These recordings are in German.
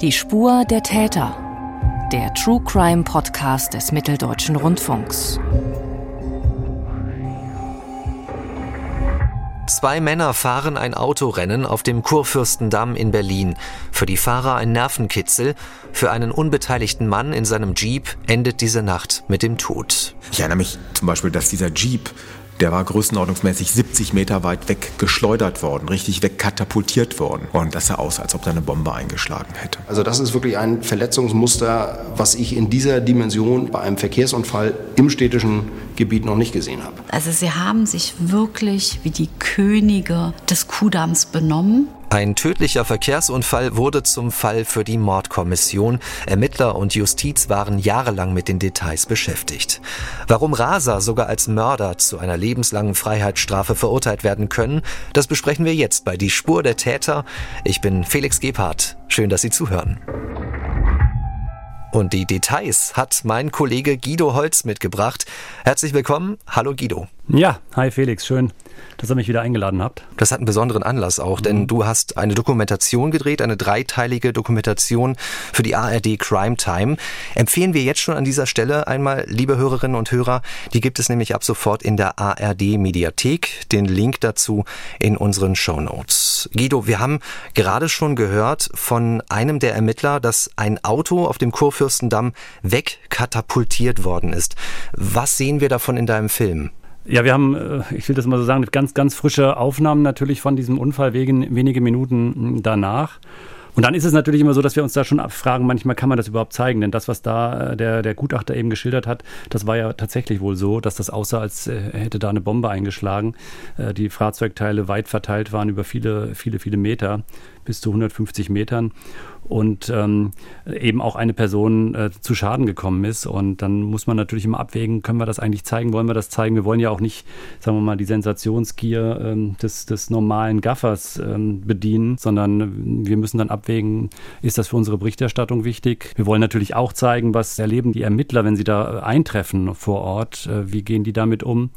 Die Spur der Täter. Der True Crime Podcast des Mitteldeutschen Rundfunks. Zwei Männer fahren ein Autorennen auf dem Kurfürstendamm in Berlin. Für die Fahrer ein Nervenkitzel. Für einen unbeteiligten Mann in seinem Jeep endet diese Nacht mit dem Tod. Ich erinnere mich zum Beispiel, dass dieser Jeep der war größenordnungsmäßig 70 Meter weit weg geschleudert worden, richtig wegkatapultiert worden. Und das sah aus, als ob da eine Bombe eingeschlagen hätte. Also das ist wirklich ein Verletzungsmuster, was ich in dieser Dimension bei einem Verkehrsunfall im städtischen Gebiet noch nicht gesehen habe. Also sie haben sich wirklich wie die Könige des Kuhdamms benommen. Ein tödlicher Verkehrsunfall wurde zum Fall für die Mordkommission. Ermittler und Justiz waren jahrelang mit den Details beschäftigt. Warum Raser sogar als Mörder zu einer lebenslangen Freiheitsstrafe verurteilt werden können, das besprechen wir jetzt bei Die Spur der Täter. Ich bin Felix Gebhardt. Schön, dass Sie zuhören. Und die Details hat mein Kollege Guido Holz mitgebracht. Herzlich willkommen. Hallo Guido. Ja, hi Felix, schön, dass ihr mich wieder eingeladen habt. Das hat einen besonderen Anlass auch, denn mhm. du hast eine Dokumentation gedreht, eine dreiteilige Dokumentation für die ARD Crime Time. Empfehlen wir jetzt schon an dieser Stelle einmal, liebe Hörerinnen und Hörer, die gibt es nämlich ab sofort in der ARD Mediathek. Den Link dazu in unseren Show Notes. Guido, wir haben gerade schon gehört von einem der Ermittler, dass ein Auto auf dem Kurfürstendamm wegkatapultiert worden ist. Was sehen wir davon in deinem Film? Ja, wir haben, äh, ich will das mal so sagen, ganz, ganz frische Aufnahmen natürlich von diesem Unfall wegen wenige Minuten hm, danach. Und dann ist es natürlich immer so, dass wir uns da schon abfragen, manchmal kann man das überhaupt zeigen, denn das, was da äh, der, der Gutachter eben geschildert hat, das war ja tatsächlich wohl so, dass das aussah, als äh, hätte da eine Bombe eingeschlagen. Die Fahrzeugteile weit verteilt waren über viele, viele, viele Meter, bis zu 150 Metern und ähm, eben auch eine Person äh, zu Schaden gekommen ist. Und dann muss man natürlich immer abwägen, können wir das eigentlich zeigen, wollen wir das zeigen? Wir wollen ja auch nicht, sagen wir mal, die Sensationsgier ähm, des, des normalen Gaffers ähm, bedienen, sondern wir müssen dann abwägen, ist das für unsere Berichterstattung wichtig? Wir wollen natürlich auch zeigen, was erleben die Ermittler, wenn sie da eintreffen vor Ort, äh, wie gehen die damit um?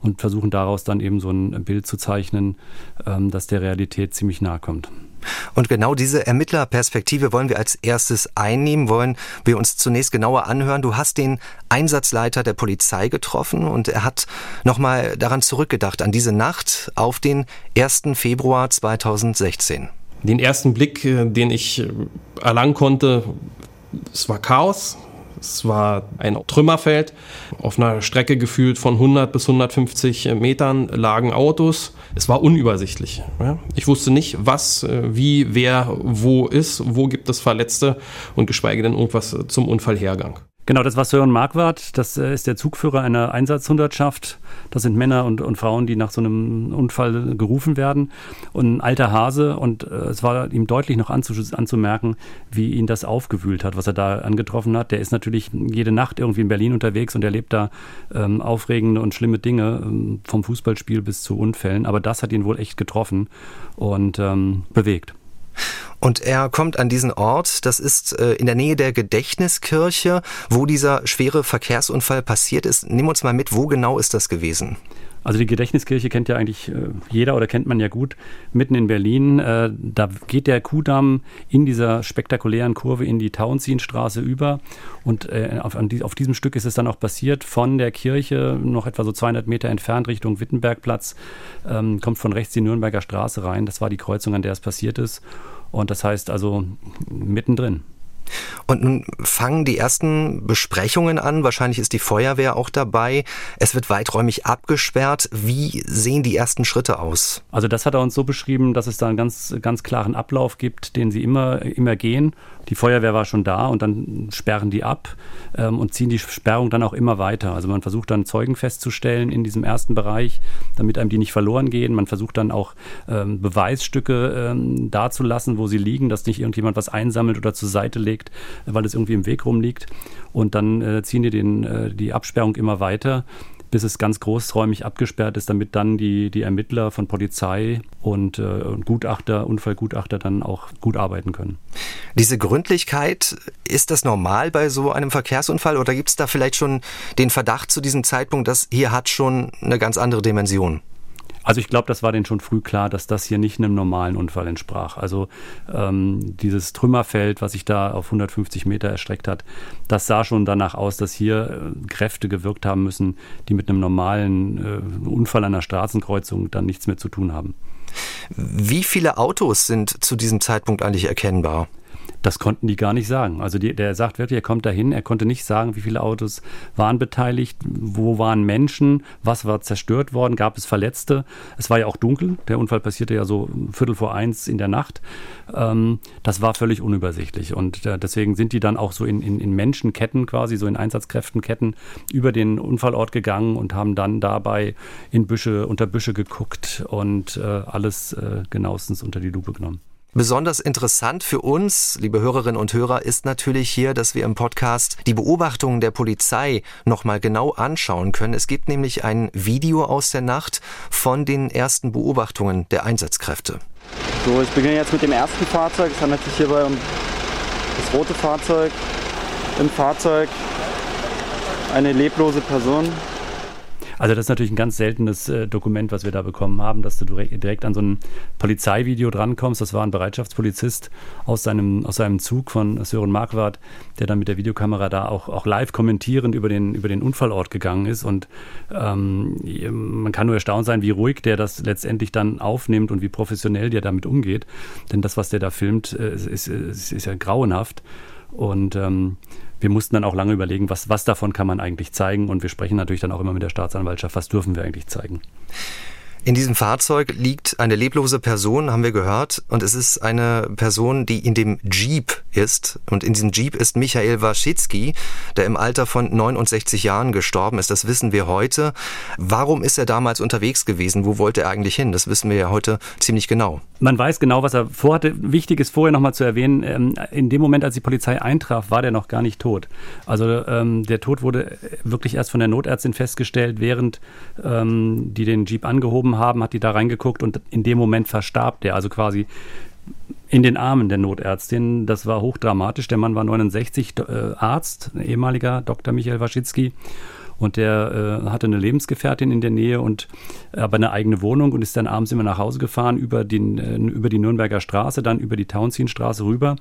Und versuchen daraus dann eben so ein Bild zu zeichnen, ähm, das der Realität ziemlich nahe kommt. Und genau diese Ermittlerperspektive wollen wir als erstes einnehmen, wollen wir uns zunächst genauer anhören. Du hast den Einsatzleiter der Polizei getroffen und er hat nochmal daran zurückgedacht, an diese Nacht auf den 1. Februar 2016. Den ersten Blick, äh, den ich äh, erlangen konnte, es war Chaos, es war ein Trümmerfeld. Auf einer Strecke gefühlt von 100 bis 150 Metern lagen Autos. Es war unübersichtlich. Ich wusste nicht, was, äh, wie, wer, wo ist, wo gibt es Verletzte und geschweige denn irgendwas zum Unfallhergang. Genau, das war Sören Marquardt. Das äh, ist der Zugführer einer Einsatzhundertschaft. Das sind Männer und, und Frauen, die nach so einem Unfall gerufen werden. Und ein alter Hase. Und äh, es war ihm deutlich noch anzumerken, wie ihn das aufgewühlt hat, was er da angetroffen hat. Der ist natürlich jede Nacht irgendwie in Berlin unterwegs und erlebt da ähm, aufregende und schlimme Dinge, ähm, vom Fußballspiel bis zu Unfällen. Aber das hat ihn wohl echt getroffen und ähm, bewegt. Und er kommt an diesen Ort, das ist äh, in der Nähe der Gedächtniskirche, wo dieser schwere Verkehrsunfall passiert ist. Nimm uns mal mit, wo genau ist das gewesen? Also die Gedächtniskirche kennt ja eigentlich äh, jeder oder kennt man ja gut, mitten in Berlin. Äh, da geht der Kuhdamm in dieser spektakulären Kurve in die Tauentzienstraße über. Und auf, diesem Stück ist es dann auch passiert, von der Kirche noch etwa so 200 Meter entfernt Richtung Wittenbergplatz, ähm, kommt von rechts die Nürnberger Straße rein. Das war die Kreuzung, an der es passiert ist. Und das heißt also mittendrin. Und nun fangen die ersten Besprechungen an. Wahrscheinlich ist die Feuerwehr auch dabei. Es wird weiträumig abgesperrt. Wie sehen die ersten Schritte aus? Also das hat er uns so beschrieben, dass es da einen ganz, ganz klaren Ablauf gibt, den sie immer, immer gehen. Die Feuerwehr war schon da und dann sperren die ab ähm, und ziehen die Sperrung dann auch immer weiter. Also man versucht dann Zeugen festzustellen in diesem ersten Bereich, damit einem die nicht verloren gehen. Man versucht dann auch ähm, Beweisstücke ähm, dazulassen, wo sie liegen, dass nicht irgendjemand was einsammelt oder zur Seite legt gelegt, weil es irgendwie im Weg rumliegt. Und dann äh, ziehen die den, äh, die Absperrung immer weiter bis es ganz großräumig abgesperrt ist, damit dann die, die Ermittler von Polizei und, äh, und Gutachter, Unfallgutachter dann auch gut arbeiten können. Diese Gründlichkeit, ist das normal bei so einem Verkehrsunfall oder gibt es da vielleicht schon den Verdacht zu diesem Zeitpunkt, dass hier hat schon eine ganz andere Dimension? Also ich glaube, das war denen schon früh klar, dass das hier nicht einem normalen Unfall entsprach. Also ähm, dieses Trümmerfeld, was sich da auf 150 Meter erstreckt hat, das sah schon danach aus, dass hier äh, Kräfte gewirkt haben müssen, die mit einem normalen äh, Unfall an einer Straßenkreuzung dann nichts mehr zu tun haben. Wie viele Autos sind zu diesem Zeitpunkt eigentlich erkennbar? Das konnten die gar nicht sagen. Also die, der sagt wirklich, er kommt dahin, er konnte nicht sagen, wie viele Autos waren beteiligt, wo waren Menschen, was war zerstört worden, gab es Verletzte. Es war ja auch dunkel, der Unfall passierte ja so Viertel vor eins in der Nacht. Ähm, das war völlig unübersichtlich und äh, deswegen sind die dann auch so in, in, in Menschenketten quasi, so in Einsatzkräftenketten über den Unfallort gegangen und haben dann dabei in Büsche, unter Büsche geguckt und äh, alles äh, genauestens unter die Lupe genommen. Besonders interessant für uns, liebe Hörerinnen und Hörer, ist natürlich hier, dass wir im Podcast die Beobachtungen der Polizei nochmal genau anschauen können. Es gibt nämlich ein Video aus der Nacht von den ersten Beobachtungen der Einsatzkräfte. So, ich beginne jetzt mit dem ersten Fahrzeug. Es handelt sich hierbei um das rote Fahrzeug. Im Fahrzeug eine leblose Person, also das ist natürlich ein ganz seltenes äh, Dokument, was wir da bekommen haben, dass du direkt an so ein Polizeivideo drankommst. Das war ein Bereitschaftspolizist aus seinem, aus seinem Zug von Sören Marquardt, der dann mit der Videokamera da auch, auch live kommentierend über den, über den Unfallort gegangen ist. Und ähm, man kann nur erstaunt sein, wie ruhig der das letztendlich dann aufnimmt und wie professionell der damit umgeht. Denn das, was der da filmt, äh, ist, ist, ist, ja grauenhaft. Und ähm, wir mussten dann auch lange überlegen, was, was davon kann man eigentlich zeigen. Und wir sprechen natürlich dann auch immer mit der Staatsanwaltschaft, was dürfen wir eigentlich zeigen. In diesem Fahrzeug liegt eine leblose Person, haben wir gehört, und es ist eine Person, die in dem Jeep ist. Und in diesem Jeep ist Michael Waschitzki, der im Alter von 69 Jahren gestorben ist. Das wissen wir heute. Warum ist er damals unterwegs gewesen? Wo wollte er eigentlich hin? Das wissen wir ja heute ziemlich genau. Man weiß genau, was er vorhatte. Wichtig ist vorher nochmal zu erwähnen, ähm, in dem Moment, als die Polizei eintraf, war der noch gar nicht tot. Also ähm, der Tod wurde wirklich erst von der Notärztin festgestellt, während ähm, die den Jeep angehoben haben, hat die da reingeguckt und in dem Moment verstarb der. Also quasi in den Armen der Notärztin. Das war hochdramatisch. Der Mann war 69, äh, Arzt, ehemaliger Dr. Michael Waschitzki. Und der äh, hatte eine Lebensgefährtin in der Nähe und aber eine eigene Wohnung und ist dann abends immer nach Hause gefahren über, den, äh, über die Nürnberger Straße, dann über die Townsendstraße rüber.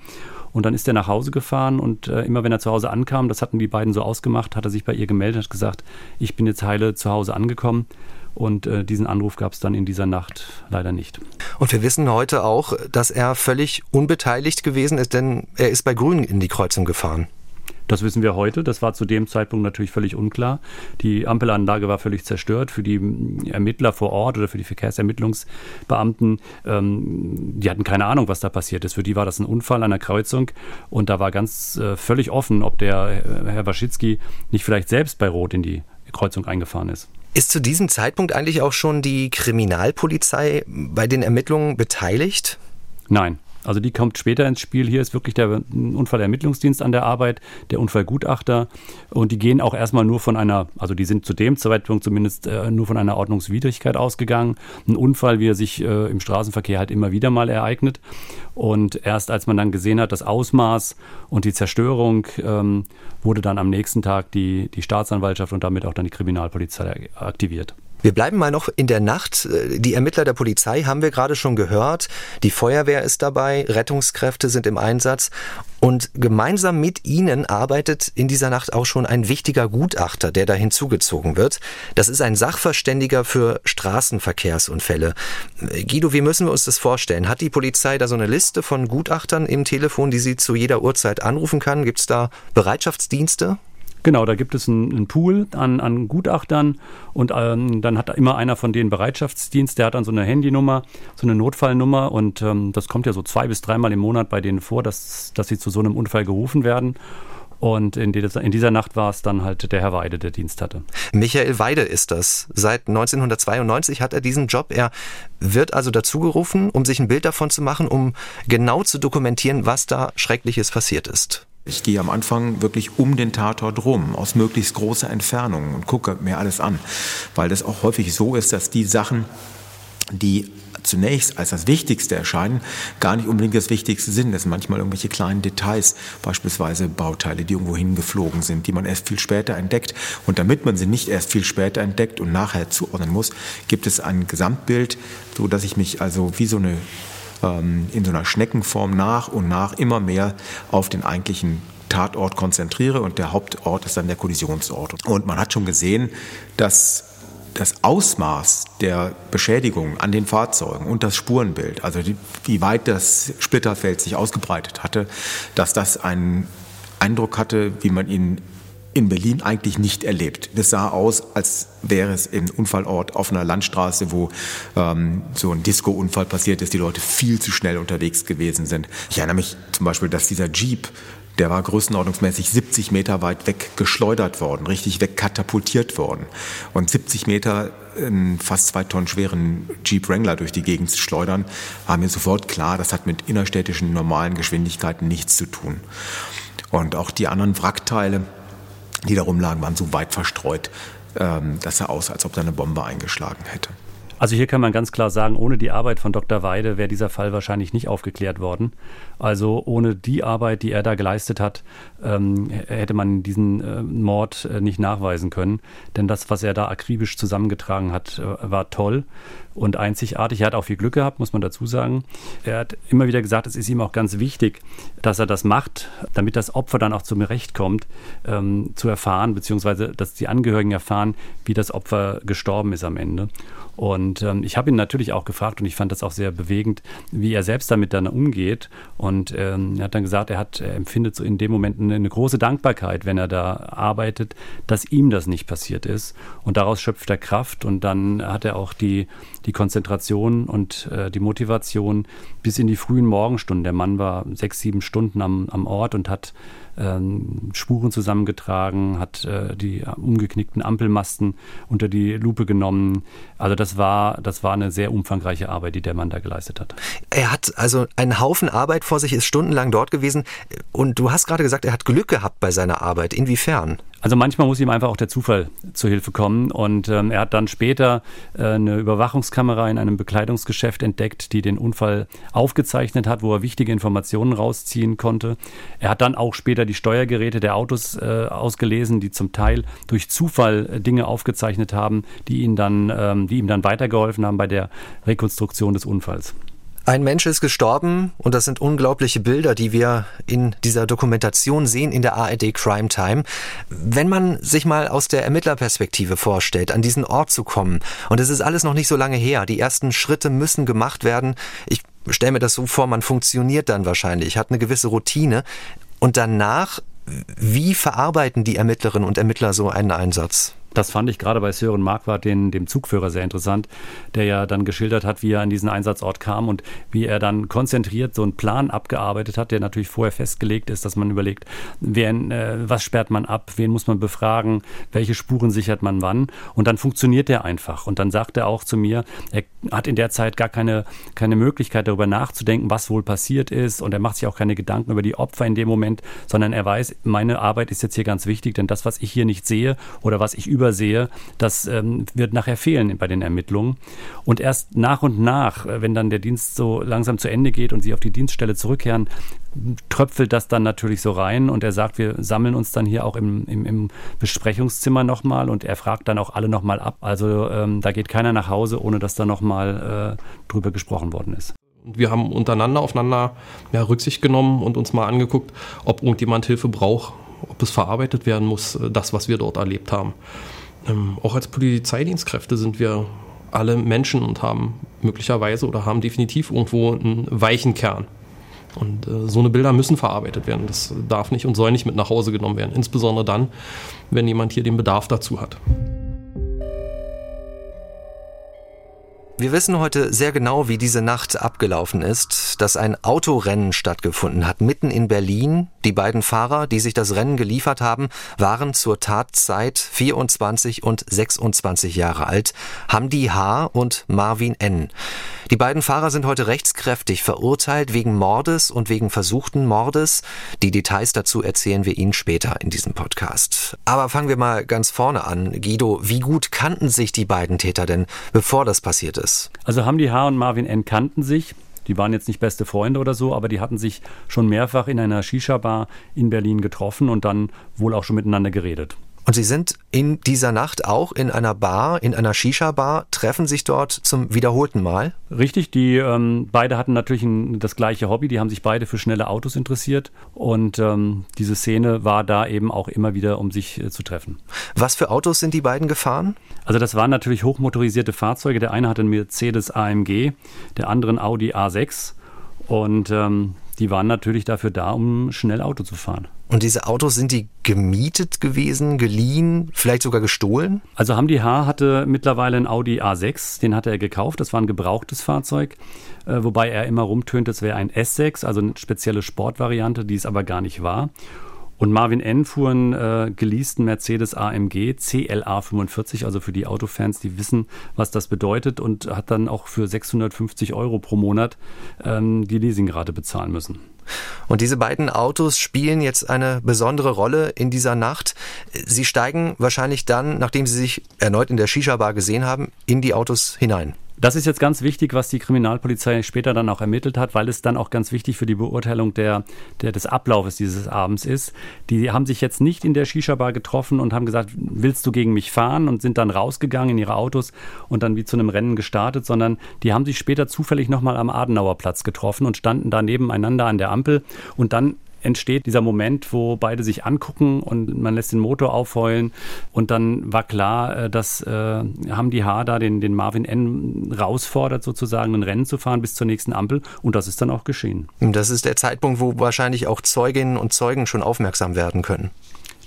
Und dann ist er nach Hause gefahren und äh, immer wenn er zu Hause ankam, das hatten die beiden so ausgemacht, hat er sich bei ihr gemeldet und hat gesagt, ich bin jetzt heile zu Hause angekommen. Und äh, diesen Anruf gab es dann in dieser Nacht leider nicht. Und wir wissen heute auch, dass er völlig unbeteiligt gewesen ist, denn er ist bei Grün in die Kreuzung gefahren. Das wissen wir heute. Das war zu dem Zeitpunkt natürlich völlig unklar. Die Ampelanlage war völlig zerstört. Für die Ermittler vor Ort oder für die Verkehrsermittlungsbeamten, ähm, die hatten keine Ahnung, was da passiert ist. Für die war das ein Unfall an der Kreuzung und da war ganz äh, völlig offen, ob der äh, Herr Waschitzki nicht vielleicht selbst bei Rot in die Kreuzung eingefahren ist. Ist zu diesem Zeitpunkt eigentlich auch schon die Kriminalpolizei bei den Ermittlungen beteiligt? Nein. Also die kommt später ins Spiel. Hier ist wirklich der Unfallermittlungsdienst an der Arbeit, der Unfallgutachter. Und die gehen auch erstmal nur von einer, also die sind zu dem Zeitpunkt zumindest äh, nur von einer Ordnungswidrigkeit ausgegangen. Ein Unfall, wie er sich äh, im Straßenverkehr halt immer wieder mal ereignet. Und erst als man dann gesehen hat, das Ausmaß und die Zerstörung, ähm, wurde dann am nächsten Tag die, die Staatsanwaltschaft und damit auch dann die Kriminalpolizei aktiviert. Wir bleiben mal noch in der Nacht. Die Ermittler der Polizei haben wir gerade schon gehört. Die Feuerwehr ist dabei, Rettungskräfte sind im Einsatz. Und gemeinsam mit ihnen arbeitet in dieser Nacht auch schon ein wichtiger Gutachter, der da hinzugezogen wird. Das ist ein Sachverständiger für Straßenverkehrsunfälle. Guido, wie müssen wir uns das vorstellen? Hat die Polizei da so eine Liste von Gutachtern im Telefon, die sie zu jeder Uhrzeit anrufen kann? Gibt es da Bereitschaftsdienste? Genau, da gibt es einen, Pool an, an, Gutachtern und ähm, dann hat immer einer von denen Bereitschaftsdienst, der hat dann so eine Handynummer, so eine Notfallnummer und ähm, das kommt ja so zwei bis dreimal im Monat bei denen vor, dass, dass sie zu so einem Unfall gerufen werden. Und in, dieser, in dieser Nacht war es dann halt der Herr Weide, der Dienst hatte. Michael Weide ist das. Seit 1992 hat er diesen Job. Er wird also dazu gerufen, um sich ein Bild davon zu machen, um genau zu dokumentieren, was da Schreckliches passiert ist. Ich gehe am Anfang wirklich um den Tatort rum, aus möglichst großer Entfernung und gucke mir alles an, weil das auch häufig so ist, dass die Sachen, die zunächst als das Wichtigste erscheinen, gar nicht unbedingt das Wichtigste sind. Das sind manchmal irgendwelche kleinen Details, beispielsweise Bauteile, die irgendwo hingeflogen sind, die man erst viel später entdeckt. Und damit man sie nicht erst viel später entdeckt und nachher zuordnen muss, gibt es ein Gesamtbild, so dass ich mich also wie so eine in so einer Schneckenform nach und nach immer mehr auf den eigentlichen Tatort konzentriere und der Hauptort ist dann der Kollisionsort. Und man hat schon gesehen, dass das Ausmaß der Beschädigung an den Fahrzeugen und das Spurenbild, also die, wie weit das Splitterfeld sich ausgebreitet hatte, dass das einen Eindruck hatte, wie man ihn in Berlin eigentlich nicht erlebt. Das sah aus, als wäre es im Unfallort auf einer Landstraße, wo ähm, so ein Disco-Unfall passiert ist, die Leute viel zu schnell unterwegs gewesen sind. Ich erinnere mich zum Beispiel, dass dieser Jeep der war größenordnungsmäßig 70 Meter weit weg geschleudert worden, richtig wegkatapultiert worden. Und 70 Meter einen fast zwei Tonnen schweren Jeep Wrangler durch die Gegend zu schleudern, war mir sofort klar, das hat mit innerstädtischen normalen Geschwindigkeiten nichts zu tun. Und auch die anderen Wrackteile, die da rumlagen, waren so weit verstreut, ähm, dass er aus, als ob da eine Bombe eingeschlagen hätte. Also hier kann man ganz klar sagen, ohne die Arbeit von Dr. Weide wäre dieser Fall wahrscheinlich nicht aufgeklärt worden. Also ohne die Arbeit, die er da geleistet hat, ähm, hätte man diesen äh, Mord äh, nicht nachweisen können. Denn das, was er da akribisch zusammengetragen hat, äh, war toll und einzigartig. Er hat auch viel Glück gehabt, muss man dazu sagen. Er hat immer wieder gesagt, es ist ihm auch ganz wichtig, dass er das macht, damit das Opfer dann auch zum Recht kommt, ähm, zu erfahren, beziehungsweise dass die Angehörigen erfahren, wie das Opfer gestorben ist am Ende. Und ähm, ich habe ihn natürlich auch gefragt und ich fand das auch sehr bewegend, wie er selbst damit dann umgeht. Ähm, er hat dann gesagt, er, hat, er empfindet so in dem Moment eine, eine, große Dankbarkeit, wenn er da arbeitet, dass ihm das nicht passiert ist. Und daraus schöpft er Kraft und dann hat er auch die, die Konzentration und äh, die Motivation bis in die frühen Morgenstunden. Der Mann war sechs, sieben Stunden am, am Ort und hat ähm, Spuren zusammengetragen, hat äh, die umgeknickten Ampelmasten unter die Lupe genommen. Also das war, das war eine sehr umfangreiche Arbeit, die der Mann da geleistet hat. Er hat also einen Haufen Arbeit vor sich, ist stundenlang dort gewesen. Und du hast gerade gesagt, er hat Glück gehabt bei seiner Arbeit. Inwiefern? Also manchmal muss ihm einfach auch der Zufall zu Hilfe kommen. Und ähm, er hat dann später äh, eine Überwachungskamera in einem Bekleidungsgeschäft entdeckt, die den Unfall aufgezeichnet hat, wo er wichtige Informationen rausziehen konnte. Er hat dann auch später die Steuergeräte der Autos äh, ausgelesen, die zum Teil durch Zufall äh, Dinge aufgezeichnet haben, die, ihn dann, ähm, die ihm dann weitergeholfen haben bei der Rekonstruktion des Unfalls. Ein Mensch ist gestorben und das sind unglaubliche Bilder, die wir in dieser Dokumentation sehen in der ARD Crime Time. Wenn man sich mal aus der Ermittlerperspektive vorstellt, an diesen Ort zu kommen, und es ist alles noch nicht so lange her, die ersten Schritte müssen gemacht werden. Ich stelle mir das so vor, man funktioniert dann wahrscheinlich, hat eine gewisse Routine und danach, wie verarbeiten die Ermittlerinnen und Ermittler so einen Einsatz? Das fand ich gerade bei Sören Marquardt, den, dem Zugführer, sehr interessant, der ja dann geschildert hat, wie er an diesen Einsatzort kam und wie er dann konzentriert so einen Plan abgearbeitet hat, der natürlich vorher festgelegt ist, dass man überlegt, wen, äh, was sperrt man ab, wen muss man befragen, welche Spuren sichert man wann. Und dann funktioniert der einfach. Und dann sagt er auch zu mir, er hat in der Zeit gar keine, keine Möglichkeit darüber nachzudenken, was wohl passiert ist. Und er macht sich auch keine Gedanken über die Opfer in dem Moment, sondern er weiß, meine Arbeit ist jetzt hier ganz wichtig, denn das, was ich hier nicht sehe oder was ich über übersehe, das ähm, wird nachher fehlen bei den Ermittlungen. Und erst nach und nach, äh, wenn dann der Dienst so langsam zu Ende geht und sie auf die Dienststelle zurückkehren, tröpfelt das dann natürlich so rein und er sagt, wir sammeln uns dann hier auch im, im, im Besprechungszimmer nochmal und er fragt dann auch alle nochmal ab. Also ähm, da geht keiner nach Hause, ohne dass da nochmal äh, drüber gesprochen worden ist. Wir haben untereinander aufeinander ja, Rücksicht genommen und uns mal angeguckt, ob irgendjemand Hilfe braucht, ob es verarbeitet werden muss, äh, das, was wir dort erlebt haben. Ähm, auch als Polizeidienstkräfte sind wir alle Menschen und haben möglicherweise oder haben definitiv irgendwo einen weichen Kern. Und äh, so eine Bilder müssen verarbeitet werden. Das darf nicht und soll nicht mit nach Hause genommen werden. Insbesondere dann, wenn jemand hier den Bedarf dazu hat. Wir wissen heute sehr genau, wie diese Nacht abgelaufen ist, dass ein Autorennen stattgefunden hat, mitten in Berlin. Die beiden Fahrer, die sich das Rennen geliefert haben, waren zur Tatzeit 24 und 26 Jahre alt, Hamdi H. und Marvin N. Die beiden Fahrer sind heute rechtskräftig verurteilt wegen Mordes und wegen versuchten Mordes. Die Details dazu erzählen wir Ihnen später in diesem Podcast. Aber fangen wir mal ganz vorne an. Guido, wie gut kannten sich die beiden Täter denn, bevor das passiert ist? Also Hamdi H. und Marvin N. kannten sich. Die waren jetzt nicht beste Freunde oder so, aber die hatten sich schon mehrfach in einer Shisha-Bar in Berlin getroffen und dann wohl auch schon miteinander geredet. Und Sie sind in dieser Nacht auch in einer Bar, in einer Shisha-Bar, treffen sich dort zum wiederholten Mal? Richtig, die ähm, beide hatten natürlich ein, das gleiche Hobby, die haben sich beide für schnelle Autos interessiert und ähm, diese Szene war da eben auch immer wieder, um sich äh, zu treffen. Was für Autos sind die beiden gefahren? Also das waren natürlich hochmotorisierte Fahrzeuge. Der eine hatte einen Mercedes AMG, der andere ein Audi A6 und ähm, die waren natürlich dafür da, um schnell Auto zu fahren. Und diese Autos, sind die gemietet gewesen, geliehen, vielleicht sogar gestohlen? Also Hamdi H. hatte mittlerweile einen Audi A6, den hatte er gekauft. Das war ein gebrauchtes Fahrzeug, äh, wobei er immer rumtönt, es wäre ein S6, also eine spezielle Sportvariante, die es aber gar nicht war. Und Marvin N. fuhr einen äh, geleasten Mercedes AMG CLA 45, also für die Autofans, die wissen, was das bedeutet und hat dann auch für 650 Euro pro Monat ähm, die Leasingrate bezahlen müssen. Und diese beiden Autos spielen jetzt eine besondere Rolle in dieser Nacht. Sie steigen wahrscheinlich dann, nachdem Sie sich erneut in der Shisha-Bar gesehen haben, in die Autos hinein. Das ist jetzt ganz wichtig, was die Kriminalpolizei später dann auch ermittelt hat, weil es dann auch ganz wichtig für die Beurteilung der, der, des Ablaufes dieses Abends ist. Die haben sich jetzt nicht in der Shisha-Bar getroffen und haben gesagt, willst du gegen mich fahren? Und sind dann rausgegangen in ihre Autos und dann wie zu einem Rennen gestartet, sondern die haben sich später zufällig nochmal am Adenauerplatz getroffen und standen da nebeneinander an der Ampel und dann entsteht dieser Moment, wo beide sich angucken und man lässt den Motor aufheulen. Und dann war klar, äh, dass äh, Hamdi H. da den, den Marvin N. rausfordert, sozusagen ein Rennen zu fahren bis zur nächsten Ampel. Und das ist dann auch geschehen. Das ist der Zeitpunkt, wo wahrscheinlich auch Zeuginnen und Zeugen schon aufmerksam werden können.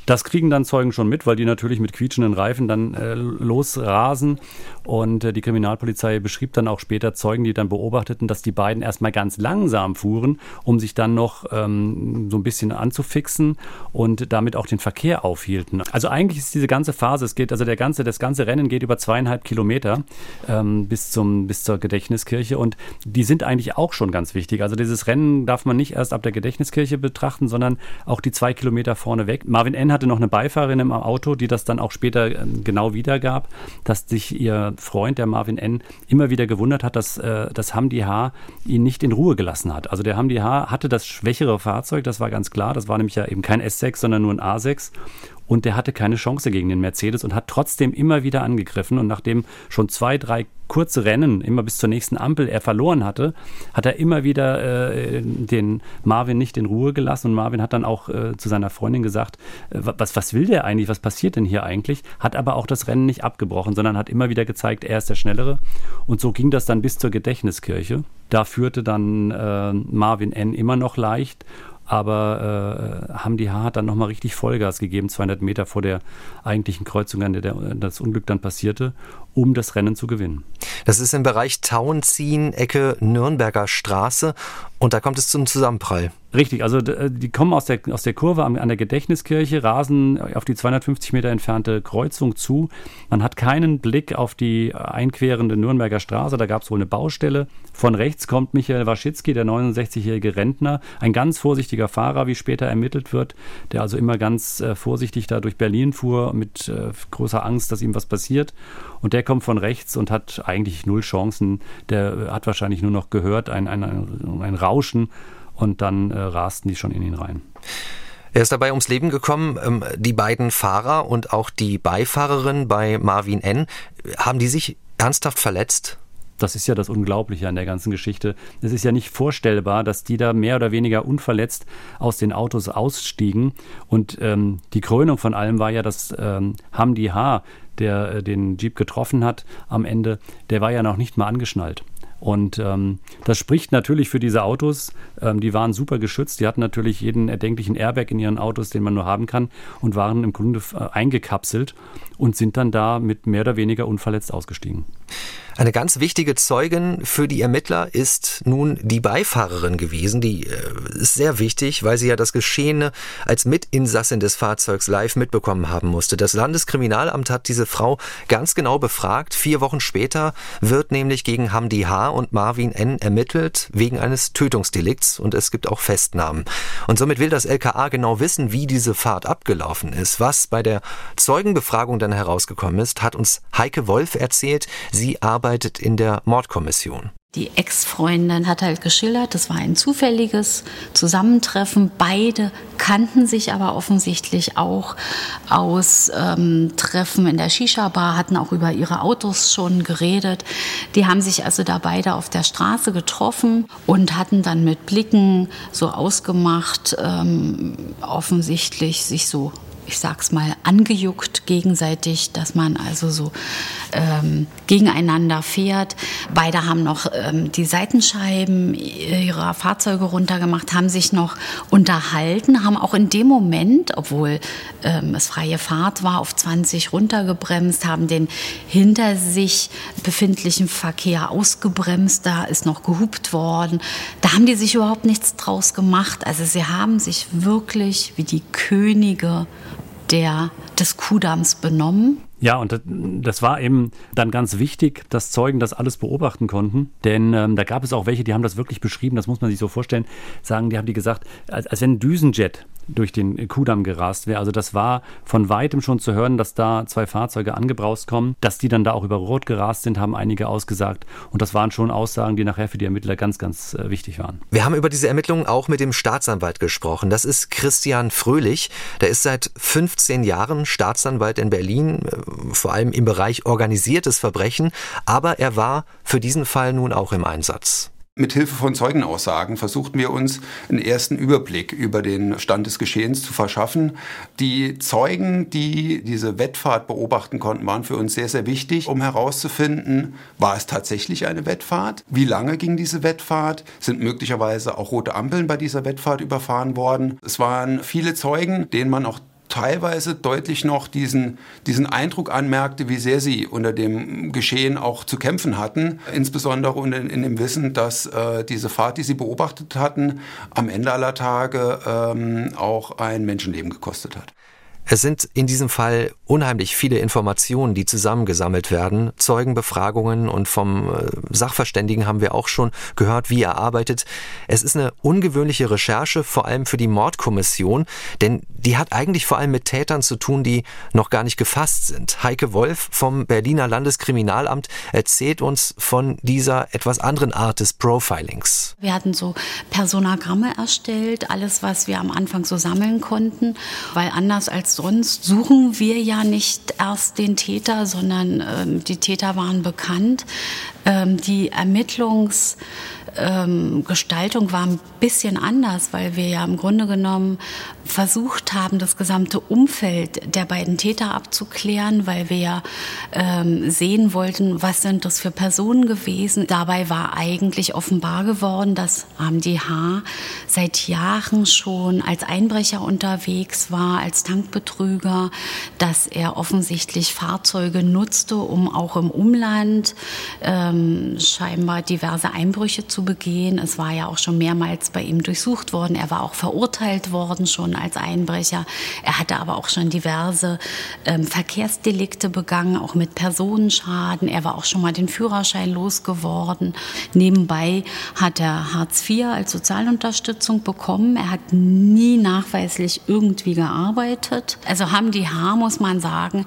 Das kriegen dann Zeugen schon mit, weil die natürlich mit quietschenden Reifen dann äh, losrasen. Und äh, die Kriminalpolizei beschrieb dann auch später Zeugen, die dann beobachteten, dass die beiden erstmal ganz langsam fuhren, um sich dann noch ähm, so ein bisschen anzufixen und damit auch den Verkehr aufhielten. Also eigentlich ist diese ganze Phase, es geht, also der ganze, das ganze Rennen geht über zweieinhalb Kilometer ähm, bis, zum, bis zur Gedächtniskirche und die sind eigentlich auch schon ganz wichtig. Also dieses Rennen darf man nicht erst ab der Gedächtniskirche betrachten, sondern auch die zwei Kilometer vorne weg. Marvin N. hat hatte noch eine Beifahrerin im Auto, die das dann auch später ähm, genau wiedergab, dass sich ihr Freund, der Marvin N., immer wieder gewundert hat, dass äh, das Hamdi H. ihn nicht in Ruhe gelassen hat. Also der Hamdi H. hatte das schwächere Fahrzeug, das war ganz klar. Das war nämlich ja eben kein S6, sondern nur ein A6 und der hatte keine Chance gegen den Mercedes und hat trotzdem immer wieder angegriffen. Und nachdem schon zwei, drei kurze Rennen immer bis zur nächsten Ampel er verloren hatte, hat er immer wieder äh, den Marvin nicht in Ruhe gelassen. Und Marvin hat dann auch äh, zu seiner Freundin gesagt, äh, was, was will der eigentlich, was passiert denn hier eigentlich? Hat aber auch das Rennen nicht abgebrochen, sondern hat immer wieder gezeigt, er ist der Schnellere. Und so ging das dann bis zur Gedächtniskirche. Da führte dann äh, Marvin N. immer noch leicht aber äh, Hamdi H. hat dann nochmal richtig Vollgas gegeben, 200 Meter vor der eigentlichen Kreuzung, an der, der das Unglück dann passierte, um das Rennen zu gewinnen. Das ist im Bereich Tauenziehen, Ecke Nürnberger Straße und da kommt es zum Zusammenprall. Richtig, also äh, die kommen aus der, aus der Kurve an der Gedächtniskirche, rasen auf die 250 Meter entfernte Kreuzung zu. Man hat keinen Blick auf die einquerende Nürnberger Straße, da gab es wohl eine Baustelle. Von rechts kommt Michael Waschitzki, der 69-jährige Rentner, ein ganz vorsichtiger Fahrer, wie später ermittelt wird, der also immer ganz äh, vorsichtig da durch Berlin fuhr, mit äh, großer Angst, dass ihm was passiert. Und der kommt von rechts und hat eigentlich null Chancen. Der hat wahrscheinlich nur noch gehört, ein, ein, ein, ein Rauschen und dann äh, rasten die schon in ihn rein. Er ist dabei ums Leben gekommen. Ähm, die beiden Fahrer und auch die Beifahrerin bei Marvin N. Haben die sich ernsthaft verletzt? Das ist ja das Unglaubliche an der ganzen Geschichte. Es ist ja nicht vorstellbar, dass die da mehr oder weniger unverletzt aus den Autos ausstiegen. Und ähm, die Krönung von allem war ja, dass ähm, Hamdi H., der äh, den Jeep getroffen hat am Ende, der war ja noch nicht mal angeschnallt. Und ähm, das spricht natürlich für diese Autos. Ähm, die waren super geschützt. Die hatten natürlich jeden erdenklichen Airbag in ihren Autos, den man nur haben kann, und waren im Grunde äh, eingekapselt und sind dann da mit mehr oder weniger unverletzt ausgestiegen. Eine ganz wichtige Zeugin für die Ermittler ist nun die Beifahrerin gewesen. Die äh, ist sehr wichtig, weil sie ja das Geschehene als Mitinsassin des Fahrzeugs live mitbekommen haben musste. Das Landeskriminalamt hat diese Frau ganz genau befragt. Vier Wochen später wird nämlich gegen Hamdi H. und Marvin N. ermittelt wegen eines Tötungsdelikts und es gibt auch Festnahmen. Und somit will das LKA genau wissen, wie diese Fahrt abgelaufen ist. Was bei der Zeugenbefragung dann herausgekommen ist, hat uns Heike Wolf erzählt. Sie arbeitet arbeitet in der Mordkommission. Die Ex-Freundin hat halt geschildert, das war ein zufälliges Zusammentreffen. Beide kannten sich aber offensichtlich auch aus ähm, Treffen in der Shisha-Bar, hatten auch über ihre Autos schon geredet. Die haben sich also da beide auf der Straße getroffen und hatten dann mit Blicken so ausgemacht, ähm, offensichtlich sich so ich sag's mal, angejuckt gegenseitig, dass man also so ähm, gegeneinander fährt. Beide haben noch ähm, die Seitenscheiben ihrer Fahrzeuge runtergemacht, haben sich noch unterhalten, haben auch in dem Moment, obwohl ähm, es freie Fahrt war, auf 20 runtergebremst, haben den hinter sich befindlichen Verkehr ausgebremst, da ist noch gehupt worden. Da haben die sich überhaupt nichts draus gemacht. Also sie haben sich wirklich wie die Könige der, des Kuhdamms benommen. Ja, und das war eben dann ganz wichtig, dass Zeugen das alles beobachten konnten. Denn ähm, da gab es auch welche, die haben das wirklich beschrieben, das muss man sich so vorstellen, sagen, die haben die gesagt, als, als wenn ein Düsenjet durch den Kudamm gerast wäre. Also das war von weitem schon zu hören, dass da zwei Fahrzeuge angebraust kommen. Dass die dann da auch über Rot gerast sind, haben einige ausgesagt. Und das waren schon Aussagen, die nachher für die Ermittler ganz, ganz äh, wichtig waren. Wir haben über diese Ermittlungen auch mit dem Staatsanwalt gesprochen. Das ist Christian Fröhlich. Der ist seit 15 Jahren Staatsanwalt in Berlin, äh, vor allem im Bereich organisiertes Verbrechen. Aber er war für diesen Fall nun auch im Einsatz. Mit Hilfe von Zeugenaussagen versuchten wir uns einen ersten Überblick über den Stand des Geschehens zu verschaffen. Die Zeugen, die diese Wettfahrt beobachten konnten, waren für uns sehr, sehr wichtig, um herauszufinden, war es tatsächlich eine Wettfahrt? Wie lange ging diese Wettfahrt? Sind möglicherweise auch rote Ampeln bei dieser Wettfahrt überfahren worden? Es waren viele Zeugen, denen man auch teilweise deutlich noch diesen, diesen Eindruck anmerkte, wie sehr sie unter dem Geschehen auch zu kämpfen hatten, insbesondere in, in dem Wissen, dass äh, diese Fahrt, die sie beobachtet hatten, am Ende aller Tage ähm, auch ein Menschenleben gekostet hat. Es sind in diesem Fall unheimlich viele Informationen, die zusammengesammelt werden, Zeugenbefragungen und vom äh, Sachverständigen haben wir auch schon gehört, wie er arbeitet. Es ist eine ungewöhnliche Recherche, vor allem für die Mordkommission, denn die hat eigentlich vor allem mit Tätern zu tun, die noch gar nicht gefasst sind. Heike Wolf vom Berliner Landeskriminalamt erzählt uns von dieser etwas anderen Art des Profilings. Wir hatten so Personagramme erstellt, alles, was wir am Anfang so sammeln konnten, weil anders als sonst suchen wir ja nicht erst den Täter, sondern ähm, die Täter waren bekannt. Ähm, die Ermittlungs ähm, Gestaltung war ein bisschen anders, weil wir ja im Grunde genommen versucht haben, das gesamte Umfeld der beiden Täter abzuklären, weil wir ja ähm, sehen wollten, was sind das für Personen gewesen. Dabei war eigentlich offenbar geworden, dass Amdi H. seit Jahren schon als Einbrecher unterwegs war, als Tankbetrüger, dass er offensichtlich Fahrzeuge nutzte, um auch im Umland ähm, scheinbar diverse Einbrüche zu begehen. Es war ja auch schon mehrmals bei ihm durchsucht worden. Er war auch verurteilt worden schon als Einbrecher. Er hatte aber auch schon diverse ähm, Verkehrsdelikte begangen, auch mit Personenschaden. Er war auch schon mal den Führerschein losgeworden. Nebenbei hat er Hartz IV als Sozialunterstützung bekommen. Er hat nie nachweislich irgendwie gearbeitet. Also haben die Haar, muss man sagen,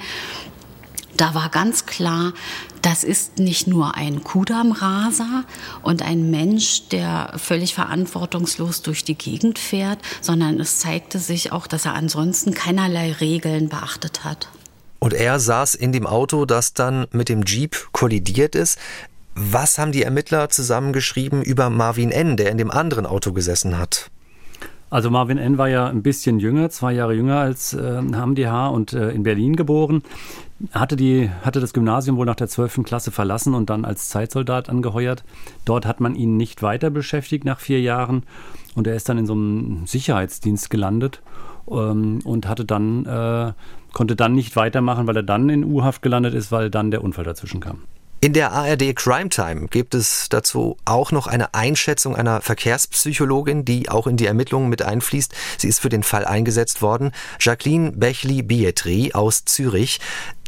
da war ganz klar, das ist nicht nur ein Kudammraser und ein Mensch, der völlig verantwortungslos durch die Gegend fährt, sondern es zeigte sich auch, dass er ansonsten keinerlei Regeln beachtet hat. Und er saß in dem Auto, das dann mit dem Jeep kollidiert ist. Was haben die Ermittler zusammengeschrieben über Marvin N., der in dem anderen Auto gesessen hat? Also Marvin N. war ja ein bisschen jünger, zwei Jahre jünger als äh, Hamdi H. und äh, in Berlin geboren hatte, die, hatte das Gymnasium wohl nach der 12. Klasse verlassen und dann als Zeitsoldat angeheuert. Dort hat man ihn nicht weiter beschäftigt nach vier Jahren und er ist dann in so einem Sicherheitsdienst gelandet ähm, und hatte dann, äh, konnte dann nicht weitermachen, weil er dann in U-Haft gelandet ist, weil dann der Unfall dazwischen kam. In der ARD Crime Time gibt es dazu auch noch eine Einschätzung einer Verkehrspsychologin, die auch in die Ermittlungen mit einfließt. Sie ist für den Fall eingesetzt worden. Jacqueline Bechli-Bietri aus Zürich.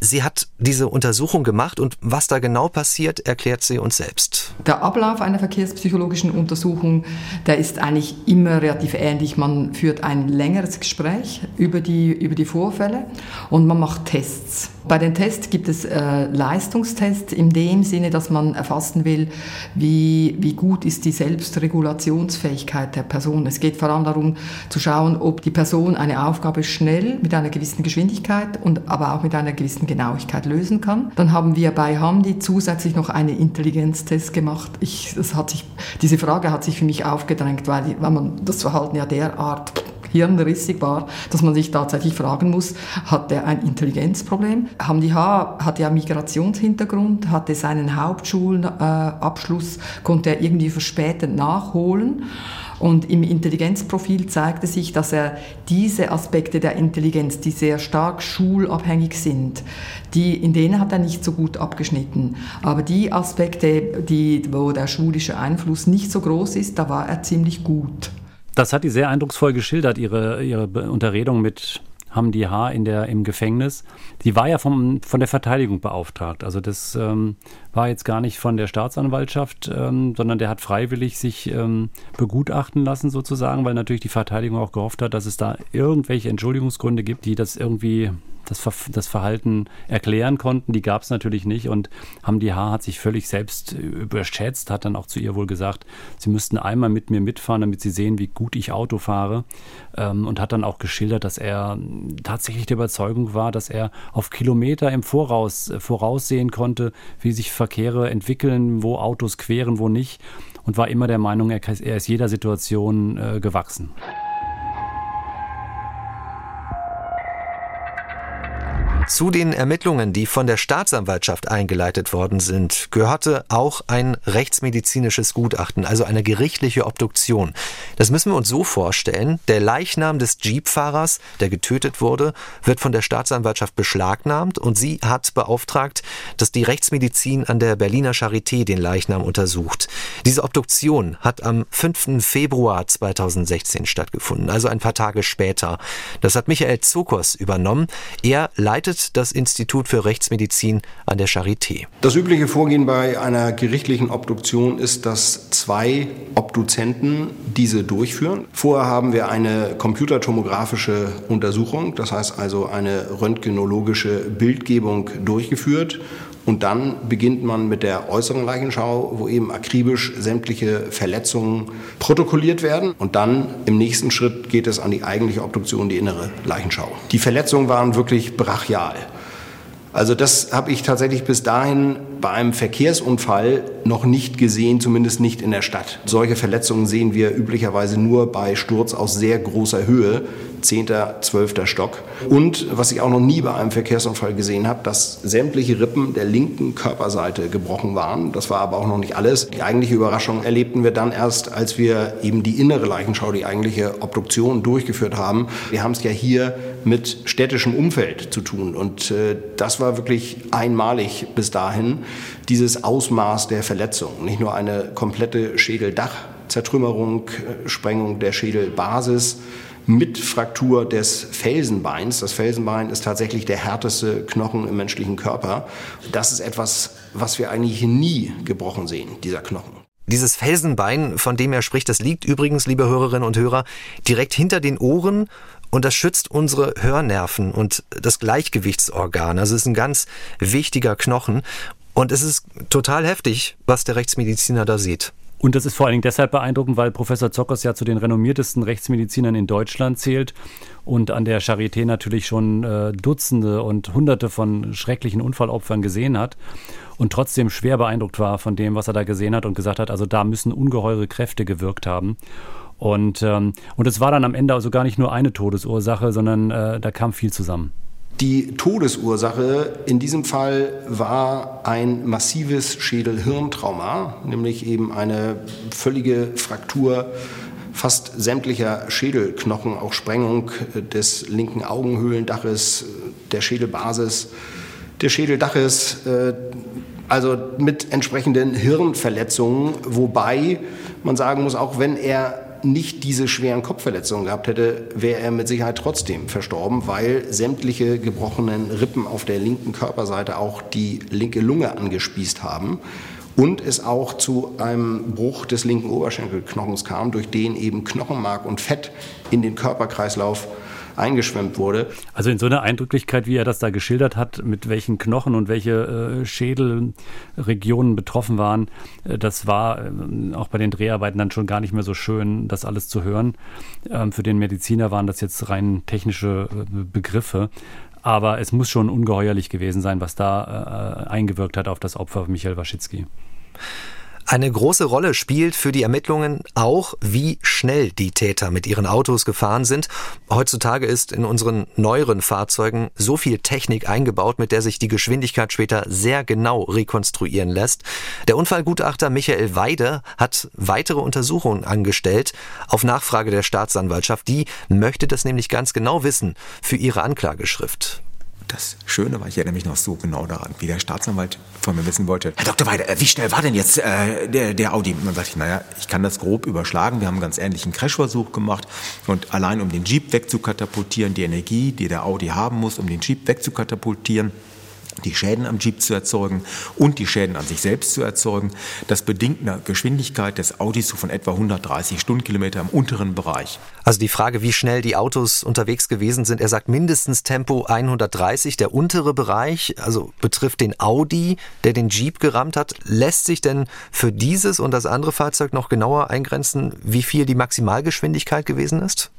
Sie hat diese Untersuchung gemacht und was da genau passiert, erklärt sie uns selbst. Der Ablauf einer verkehrspsychologischen Untersuchung, der ist eigentlich immer relativ ähnlich. Man führt ein längeres Gespräch über die, über die Vorfälle und man macht Tests. Bei den Tests gibt es äh, Leistungstests in dem Sinne, dass man erfassen will, wie, wie gut ist die Selbstregulationsfähigkeit der Person. Es geht vor allem darum zu schauen, ob die Person eine Aufgabe schnell mit einer gewissen Geschwindigkeit und aber auch mit einer gewissen Genauigkeit lösen kann. Dann haben wir bei Hamdi zusätzlich noch einen Intelligenztest gemacht. Ich, das hat sich, diese Frage hat sich für mich aufgedrängt, weil, weil man das Verhalten ja derart hirnrissig war, dass man sich tatsächlich fragen muss, hat er ein Intelligenzproblem? Hamdi H. hat ja Migrationshintergrund, hatte seinen Hauptschulabschluss, konnte er irgendwie verspätet nachholen. Und im Intelligenzprofil zeigte sich, dass er diese Aspekte der Intelligenz, die sehr stark schulabhängig sind, die, in denen hat er nicht so gut abgeschnitten. Aber die Aspekte, die, wo der schulische Einfluss nicht so groß ist, da war er ziemlich gut. Das hat die sehr eindrucksvoll geschildert, ihre, ihre Unterredung mit Hamdi H. in der, im Gefängnis. Die war ja vom, von der Verteidigung beauftragt. Also das ähm, war jetzt gar nicht von der Staatsanwaltschaft, ähm, sondern der hat freiwillig sich ähm, begutachten lassen sozusagen, weil natürlich die Verteidigung auch gehofft hat, dass es da irgendwelche Entschuldigungsgründe gibt, die das irgendwie das, Ver das Verhalten erklären konnten. Die gab es natürlich nicht und Hamdi H. hat sich völlig selbst überschätzt, hat dann auch zu ihr wohl gesagt, sie müssten einmal mit mir mitfahren, damit sie sehen, wie gut ich Auto fahre ähm, und hat dann auch geschildert, dass er tatsächlich der Überzeugung war, dass er auf Kilometer im Voraus äh, voraussehen konnte, wie sich Verkehre entwickeln, wo Autos queren, wo nicht und war immer der Meinung, er, er ist jeder Situation äh, gewachsen. Zu den Ermittlungen, die von der Staatsanwaltschaft eingeleitet worden sind, gehörte auch ein rechtsmedizinisches Gutachten, also eine gerichtliche Obduktion. Das müssen wir uns so vorstellen. Der Leichnam des Jeepfahrers, der getötet wurde, wird von der Staatsanwaltschaft beschlagnahmt und sie hat beauftragt, dass die Rechtsmedizin an der Berliner Charité den Leichnam untersucht. Diese Obduktion hat am 5. Februar 2016 stattgefunden, also ein paar Tage später. Das hat Michael Zokos übernommen. Er leitet leitet das Institut für Rechtsmedizin an der Charité. Das übliche Vorgehen bei einer gerichtlichen Obduktion ist, dass zwei Obduzenten diese durchführen. Vorher haben wir eine computertomografische Untersuchung, das heißt also eine röntgenologische Bildgebung durchgeführt und dann beginnt man mit der äußeren Leichenschau, wo eben akribisch sämtliche Verletzungen protokolliert werden. Und dann im nächsten Schritt geht es an die eigentliche Obduktion, die innere Leichenschau. Die Verletzungen waren wirklich brachial. Also das habe ich tatsächlich bis dahin bei einem Verkehrsunfall noch nicht gesehen, zumindest nicht in der Stadt. Solche Verletzungen sehen wir üblicherweise nur bei Sturz aus sehr großer Höhe, 10., 12. Stock. Und was ich auch noch nie bei einem Verkehrsunfall gesehen habe, dass sämtliche Rippen der linken Körperseite gebrochen waren. Das war aber auch noch nicht alles. Die eigentliche Überraschung erlebten wir dann erst, als wir eben die innere Leichenschau, die eigentliche Obduktion durchgeführt haben. Wir haben es ja hier mit städtischem Umfeld zu tun. Und äh, das war wirklich einmalig bis dahin, dieses Ausmaß der Verletzung. Nicht nur eine komplette Schädeldachzertrümmerung, äh, Sprengung der Schädelbasis, mit Fraktur des Felsenbeins. Das Felsenbein ist tatsächlich der härteste Knochen im menschlichen Körper. Das ist etwas, was wir eigentlich nie gebrochen sehen, dieser Knochen. Dieses Felsenbein, von dem er spricht, das liegt übrigens, liebe Hörerinnen und Hörer, direkt hinter den Ohren und das schützt unsere Hörnerven und das Gleichgewichtsorgan. Also es ist ein ganz wichtiger Knochen und es ist total heftig, was der Rechtsmediziner da sieht. Und das ist vor allen Dingen deshalb beeindruckend, weil Professor Zockers ja zu den renommiertesten Rechtsmedizinern in Deutschland zählt und an der Charité natürlich schon äh, Dutzende und Hunderte von schrecklichen Unfallopfern gesehen hat und trotzdem schwer beeindruckt war von dem, was er da gesehen hat und gesagt hat, also da müssen ungeheure Kräfte gewirkt haben. Und, ähm, und es war dann am Ende also gar nicht nur eine Todesursache, sondern äh, da kam viel zusammen. Die Todesursache in diesem Fall war ein massives Schädel-Hirntrauma, nämlich eben eine völlige Fraktur fast sämtlicher Schädelknochen, auch Sprengung des linken Augenhöhlendaches, der Schädelbasis, des Schädeldaches, äh, also mit entsprechenden Hirnverletzungen, wobei man sagen muss, auch wenn er nicht diese schweren Kopfverletzungen gehabt hätte, wäre er mit Sicherheit trotzdem verstorben, weil sämtliche gebrochenen Rippen auf der linken Körperseite auch die linke Lunge angespießt haben und es auch zu einem Bruch des linken Oberschenkelknochens kam, durch den eben Knochenmark und Fett in den Körperkreislauf eingeschwemmt wurde. Also in so einer Eindrücklichkeit, wie er das da geschildert hat, mit welchen Knochen und welche äh, Schädelregionen betroffen waren, äh, das war äh, auch bei den Dreharbeiten dann schon gar nicht mehr so schön, das alles zu hören. Ähm, für den Mediziner waren das jetzt rein technische äh, Begriffe. Aber es muss schon ungeheuerlich gewesen sein, was da eingewirkt hat auf das Opfer Michael Waschitzki. Eine große Rolle spielt für die Ermittlungen auch, wie schnell die Täter mit ihren Autos gefahren sind. Heutzutage ist in unseren neueren Fahrzeugen so viel Technik eingebaut, mit der sich die Geschwindigkeit später sehr genau rekonstruieren lässt. Der Unfallgutachter Michael Weide hat weitere Untersuchungen angestellt auf Nachfrage der Staatsanwaltschaft. Die möchte das nämlich ganz genau wissen für ihre Anklageschrift. Das Schöne war, ich erinnere mich noch so genau daran, wie der Staatsanwalt von mir wissen wollte, Herr Dr. Weide, äh, wie schnell war denn jetzt äh, der, der Audi? Und dann sagte ich, naja, ich kann das grob überschlagen. Wir haben einen ganz ähnlichen Crashversuch gemacht und allein um den Jeep wegzukatapultieren, die Energie, die der Audi haben muss, um den Jeep wegzukatapultieren, die Schäden am Jeep zu erzeugen und die Schäden an sich selbst zu erzeugen. Das bedingt eine Geschwindigkeit des Audis von etwa 130 Stundenkilometer im unteren Bereich. Also die Frage, wie schnell die Autos unterwegs gewesen sind, er sagt mindestens Tempo 130. Der untere Bereich, also betrifft den Audi, der den Jeep gerammt hat. Lässt sich denn für dieses und das andere Fahrzeug noch genauer eingrenzen, wie viel die Maximalgeschwindigkeit gewesen ist?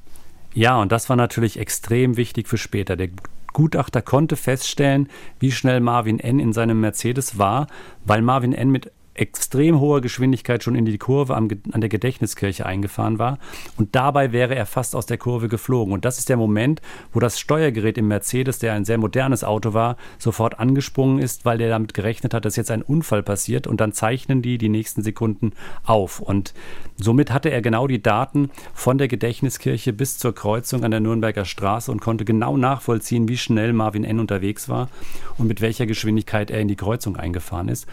Ja, und das war natürlich extrem wichtig für später. Der Gutachter konnte feststellen, wie schnell Marvin N. in seinem Mercedes war, weil Marvin N. mit extrem hoher Geschwindigkeit schon in die Kurve am, an der Gedächtniskirche eingefahren war. Und dabei wäre er fast aus der Kurve geflogen. Und das ist der Moment, wo das Steuergerät im Mercedes, der ein sehr modernes Auto war, sofort angesprungen ist, weil der damit gerechnet hat, dass jetzt ein Unfall passiert. Und dann zeichnen die die nächsten Sekunden auf. Und somit hatte er genau die Daten von der Gedächtniskirche bis zur Kreuzung an der Nürnberger Straße und konnte genau nachvollziehen, wie schnell Marvin N. unterwegs war und mit welcher Geschwindigkeit er in die Kreuzung eingefahren ist.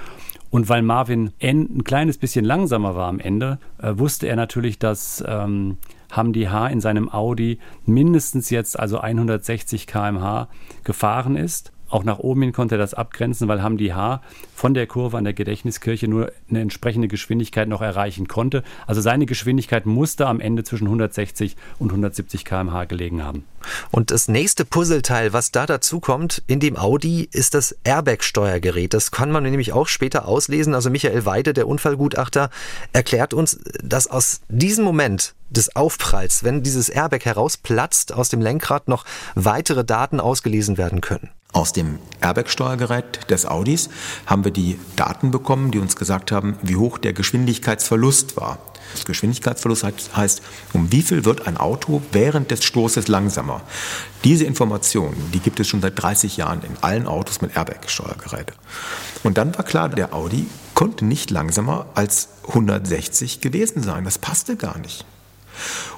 Und weil Marvin ein kleines bisschen langsamer war am Ende, äh, wusste er natürlich, dass ähm, Hamdi H. in seinem Audi mindestens jetzt also 160 km/h gefahren ist auch nach oben hin konnte er das abgrenzen, weil Hamdi H. von der Kurve an der Gedächtniskirche nur eine entsprechende Geschwindigkeit noch erreichen konnte. Also seine Geschwindigkeit musste am Ende zwischen 160 und 170 km/h gelegen haben. Und das nächste Puzzleteil, was da dazu kommt, in dem Audi, ist das Airbag-Steuergerät. Das kann man nämlich auch später auslesen. Also Michael Weide, der Unfallgutachter, erklärt uns, dass aus diesem Moment des Aufpralls, wenn dieses Airbag herausplatzt aus dem Lenkrad, noch weitere Daten ausgelesen werden können. Aus dem Airbag-Steuergerät des Audis haben wir die Daten bekommen, die uns gesagt haben, wie hoch der Geschwindigkeitsverlust war. Das Geschwindigkeitsverlust heißt, um wie viel wird ein Auto während des Stoßes langsamer. Diese Informationen, die gibt es schon seit 30 Jahren in allen Autos mit Airbag-Steuergerät. Und dann war klar, der Audi konnte nicht langsamer als 160 gewesen sein. Das passte gar nicht.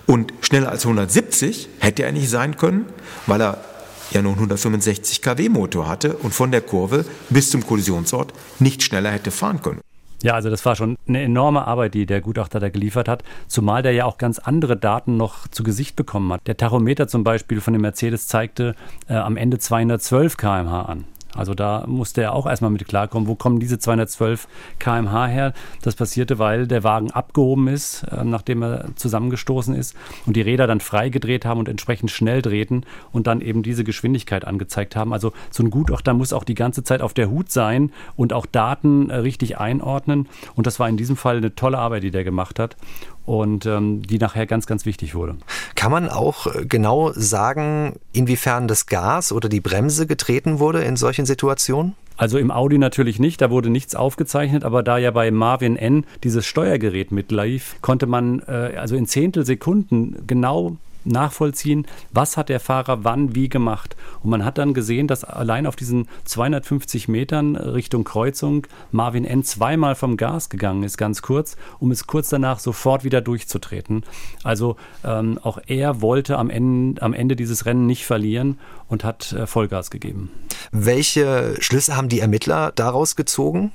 Und schneller als 170 hätte er nicht sein können, weil er ja nur 165 kW Motor hatte und von der Kurve bis zum Kollisionsort nicht schneller hätte fahren können. Ja, also das war schon eine enorme Arbeit, die der Gutachter da geliefert hat, zumal der ja auch ganz andere Daten noch zu Gesicht bekommen hat. Der Tachometer zum Beispiel von dem Mercedes zeigte äh, am Ende 212 km/h an. Also da musste er auch erstmal mit klarkommen, wo kommen diese 212 km/h her. Das passierte, weil der Wagen abgehoben ist, äh, nachdem er zusammengestoßen ist und die Räder dann freigedreht haben und entsprechend schnell drehten und dann eben diese Geschwindigkeit angezeigt haben. Also so ein Gutachter muss auch die ganze Zeit auf der Hut sein und auch Daten äh, richtig einordnen. Und das war in diesem Fall eine tolle Arbeit, die der gemacht hat und ähm, die nachher ganz, ganz wichtig wurde. Kann man auch äh, genau sagen, inwiefern das Gas oder die Bremse getreten wurde in solchen Situationen? Also im Audi natürlich nicht, da wurde nichts aufgezeichnet, aber da ja bei Marvin N dieses Steuergerät mitlief, konnte man äh, also in Zehntelsekunden genau nachvollziehen, was hat der Fahrer wann wie gemacht. Und man hat dann gesehen, dass allein auf diesen 250 Metern Richtung Kreuzung Marvin N. zweimal vom Gas gegangen ist, ganz kurz, um es kurz danach sofort wieder durchzutreten. Also ähm, auch er wollte am Ende, am Ende dieses Rennen nicht verlieren und hat äh, Vollgas gegeben. Welche Schlüsse haben die Ermittler daraus gezogen?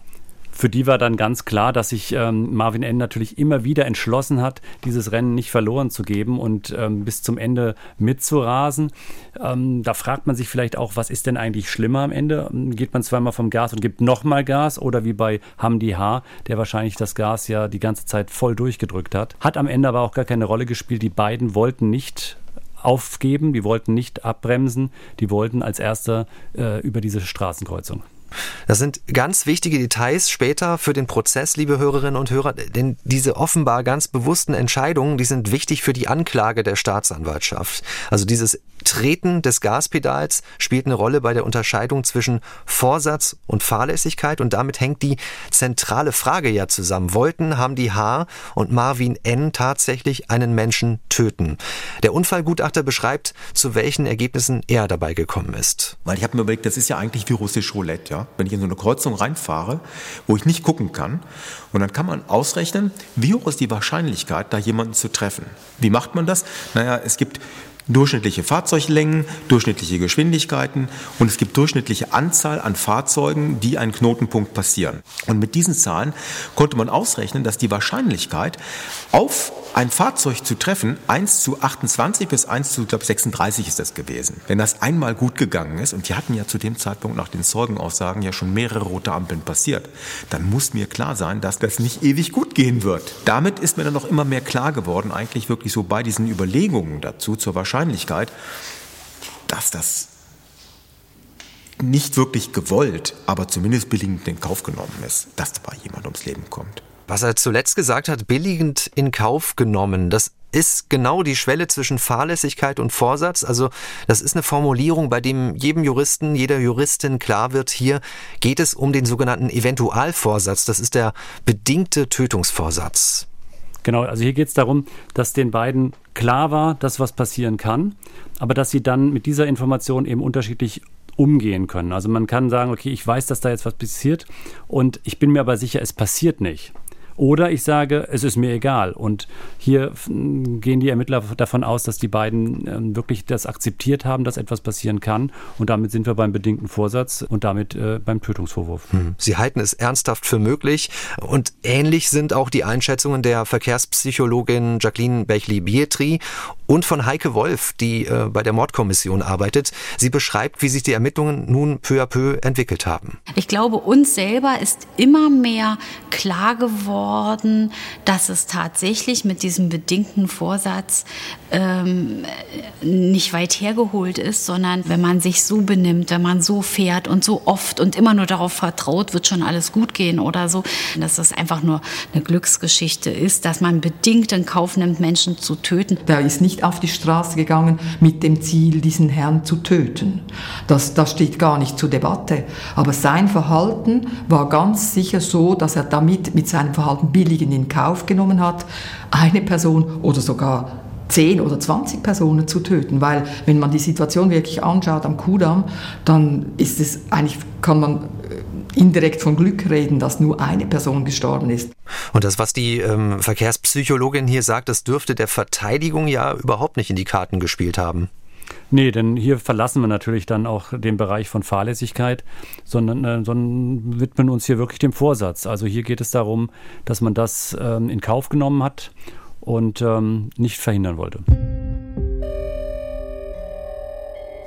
Für die war dann ganz klar, dass sich ähm, Marvin N. natürlich immer wieder entschlossen hat, dieses Rennen nicht verloren zu geben und ähm, bis zum Ende mitzurasen. Ähm, da fragt man sich vielleicht auch, was ist denn eigentlich schlimmer am Ende? Geht man zweimal vom Gas und gibt nochmal Gas oder wie bei Hamdi H., der wahrscheinlich das Gas ja die ganze Zeit voll durchgedrückt hat. Hat am Ende aber auch gar keine Rolle gespielt. Die beiden wollten nicht aufgeben, die wollten nicht abbremsen, die wollten als Erster äh, über diese Straßenkreuzung. Das sind ganz wichtige Details später für den Prozess, liebe Hörerinnen und Hörer, denn diese offenbar ganz bewussten Entscheidungen, die sind wichtig für die Anklage der Staatsanwaltschaft. Also dieses Treten des Gaspedals spielt eine Rolle bei der Unterscheidung zwischen Vorsatz und Fahrlässigkeit und damit hängt die zentrale Frage ja zusammen. Wollten haben die H und Marvin N tatsächlich einen Menschen töten? Der Unfallgutachter beschreibt, zu welchen Ergebnissen er dabei gekommen ist. Weil ich habe mir überlegt, das ist ja eigentlich wie russisch Roulette, ja? Wenn ich in so eine Kreuzung reinfahre, wo ich nicht gucken kann und dann kann man ausrechnen, wie hoch ist die Wahrscheinlichkeit, da jemanden zu treffen. Wie macht man das? Naja, es gibt durchschnittliche Fahrzeuglängen, durchschnittliche Geschwindigkeiten und es gibt durchschnittliche Anzahl an Fahrzeugen, die einen Knotenpunkt passieren. Und mit diesen Zahlen konnte man ausrechnen, dass die Wahrscheinlichkeit auf ein Fahrzeug zu treffen 1 zu 28 bis 1 zu glaube 36 ist das gewesen. Wenn das einmal gut gegangen ist und die hatten ja zu dem Zeitpunkt nach den Zeugenaussagen ja schon mehrere rote Ampeln passiert, dann muss mir klar sein, dass das nicht ewig gut gehen wird. Damit ist mir dann noch immer mehr klar geworden, eigentlich wirklich so bei diesen Überlegungen dazu zur Wahrscheinlichkeit, dass das nicht wirklich gewollt, aber zumindest billigend in Kauf genommen ist, dass dabei jemand ums Leben kommt. Was er zuletzt gesagt hat, billigend in Kauf genommen, das ist genau die Schwelle zwischen Fahrlässigkeit und Vorsatz. Also das ist eine Formulierung, bei dem jedem Juristen, jeder Juristin klar wird, hier geht es um den sogenannten Eventualvorsatz. Das ist der bedingte Tötungsvorsatz. Genau, also hier geht es darum, dass den beiden klar war, dass was passieren kann, aber dass sie dann mit dieser Information eben unterschiedlich umgehen können. Also man kann sagen, okay, ich weiß, dass da jetzt was passiert und ich bin mir aber sicher, es passiert nicht. Oder ich sage, es ist mir egal. Und hier gehen die Ermittler davon aus, dass die beiden ähm, wirklich das akzeptiert haben, dass etwas passieren kann. Und damit sind wir beim bedingten Vorsatz und damit äh, beim Tötungsvorwurf. Hm. Sie halten es ernsthaft für möglich. Und ähnlich sind auch die Einschätzungen der Verkehrspsychologin Jacqueline Bechli-Bietri und von Heike Wolf, die äh, bei der Mordkommission arbeitet. Sie beschreibt, wie sich die Ermittlungen nun peu à peu entwickelt haben. Ich glaube, uns selber ist immer mehr klar geworden, worden, dass es tatsächlich mit diesem bedingten Vorsatz ähm, nicht weit hergeholt ist, sondern wenn man sich so benimmt, wenn man so fährt und so oft und immer nur darauf vertraut, wird schon alles gut gehen oder so, dass das einfach nur eine Glücksgeschichte ist, dass man bedingt in Kauf nimmt, Menschen zu töten. Der ist nicht auf die Straße gegangen mit dem Ziel, diesen Herrn zu töten. Das, das steht gar nicht zur Debatte. Aber sein Verhalten war ganz sicher so, dass er damit mit seinem Verhalten billigend in Kauf genommen hat, eine Person oder sogar 10 oder 20 Personen zu töten, weil wenn man die Situation wirklich anschaut am Kudamm, dann ist es eigentlich, kann man indirekt von Glück reden, dass nur eine Person gestorben ist. Und das, was die ähm, Verkehrspsychologin hier sagt, das dürfte der Verteidigung ja überhaupt nicht in die Karten gespielt haben. Nee, denn hier verlassen wir natürlich dann auch den Bereich von Fahrlässigkeit, sondern, äh, sondern widmen uns hier wirklich dem Vorsatz. Also hier geht es darum, dass man das ähm, in Kauf genommen hat und ähm, nicht verhindern wollte.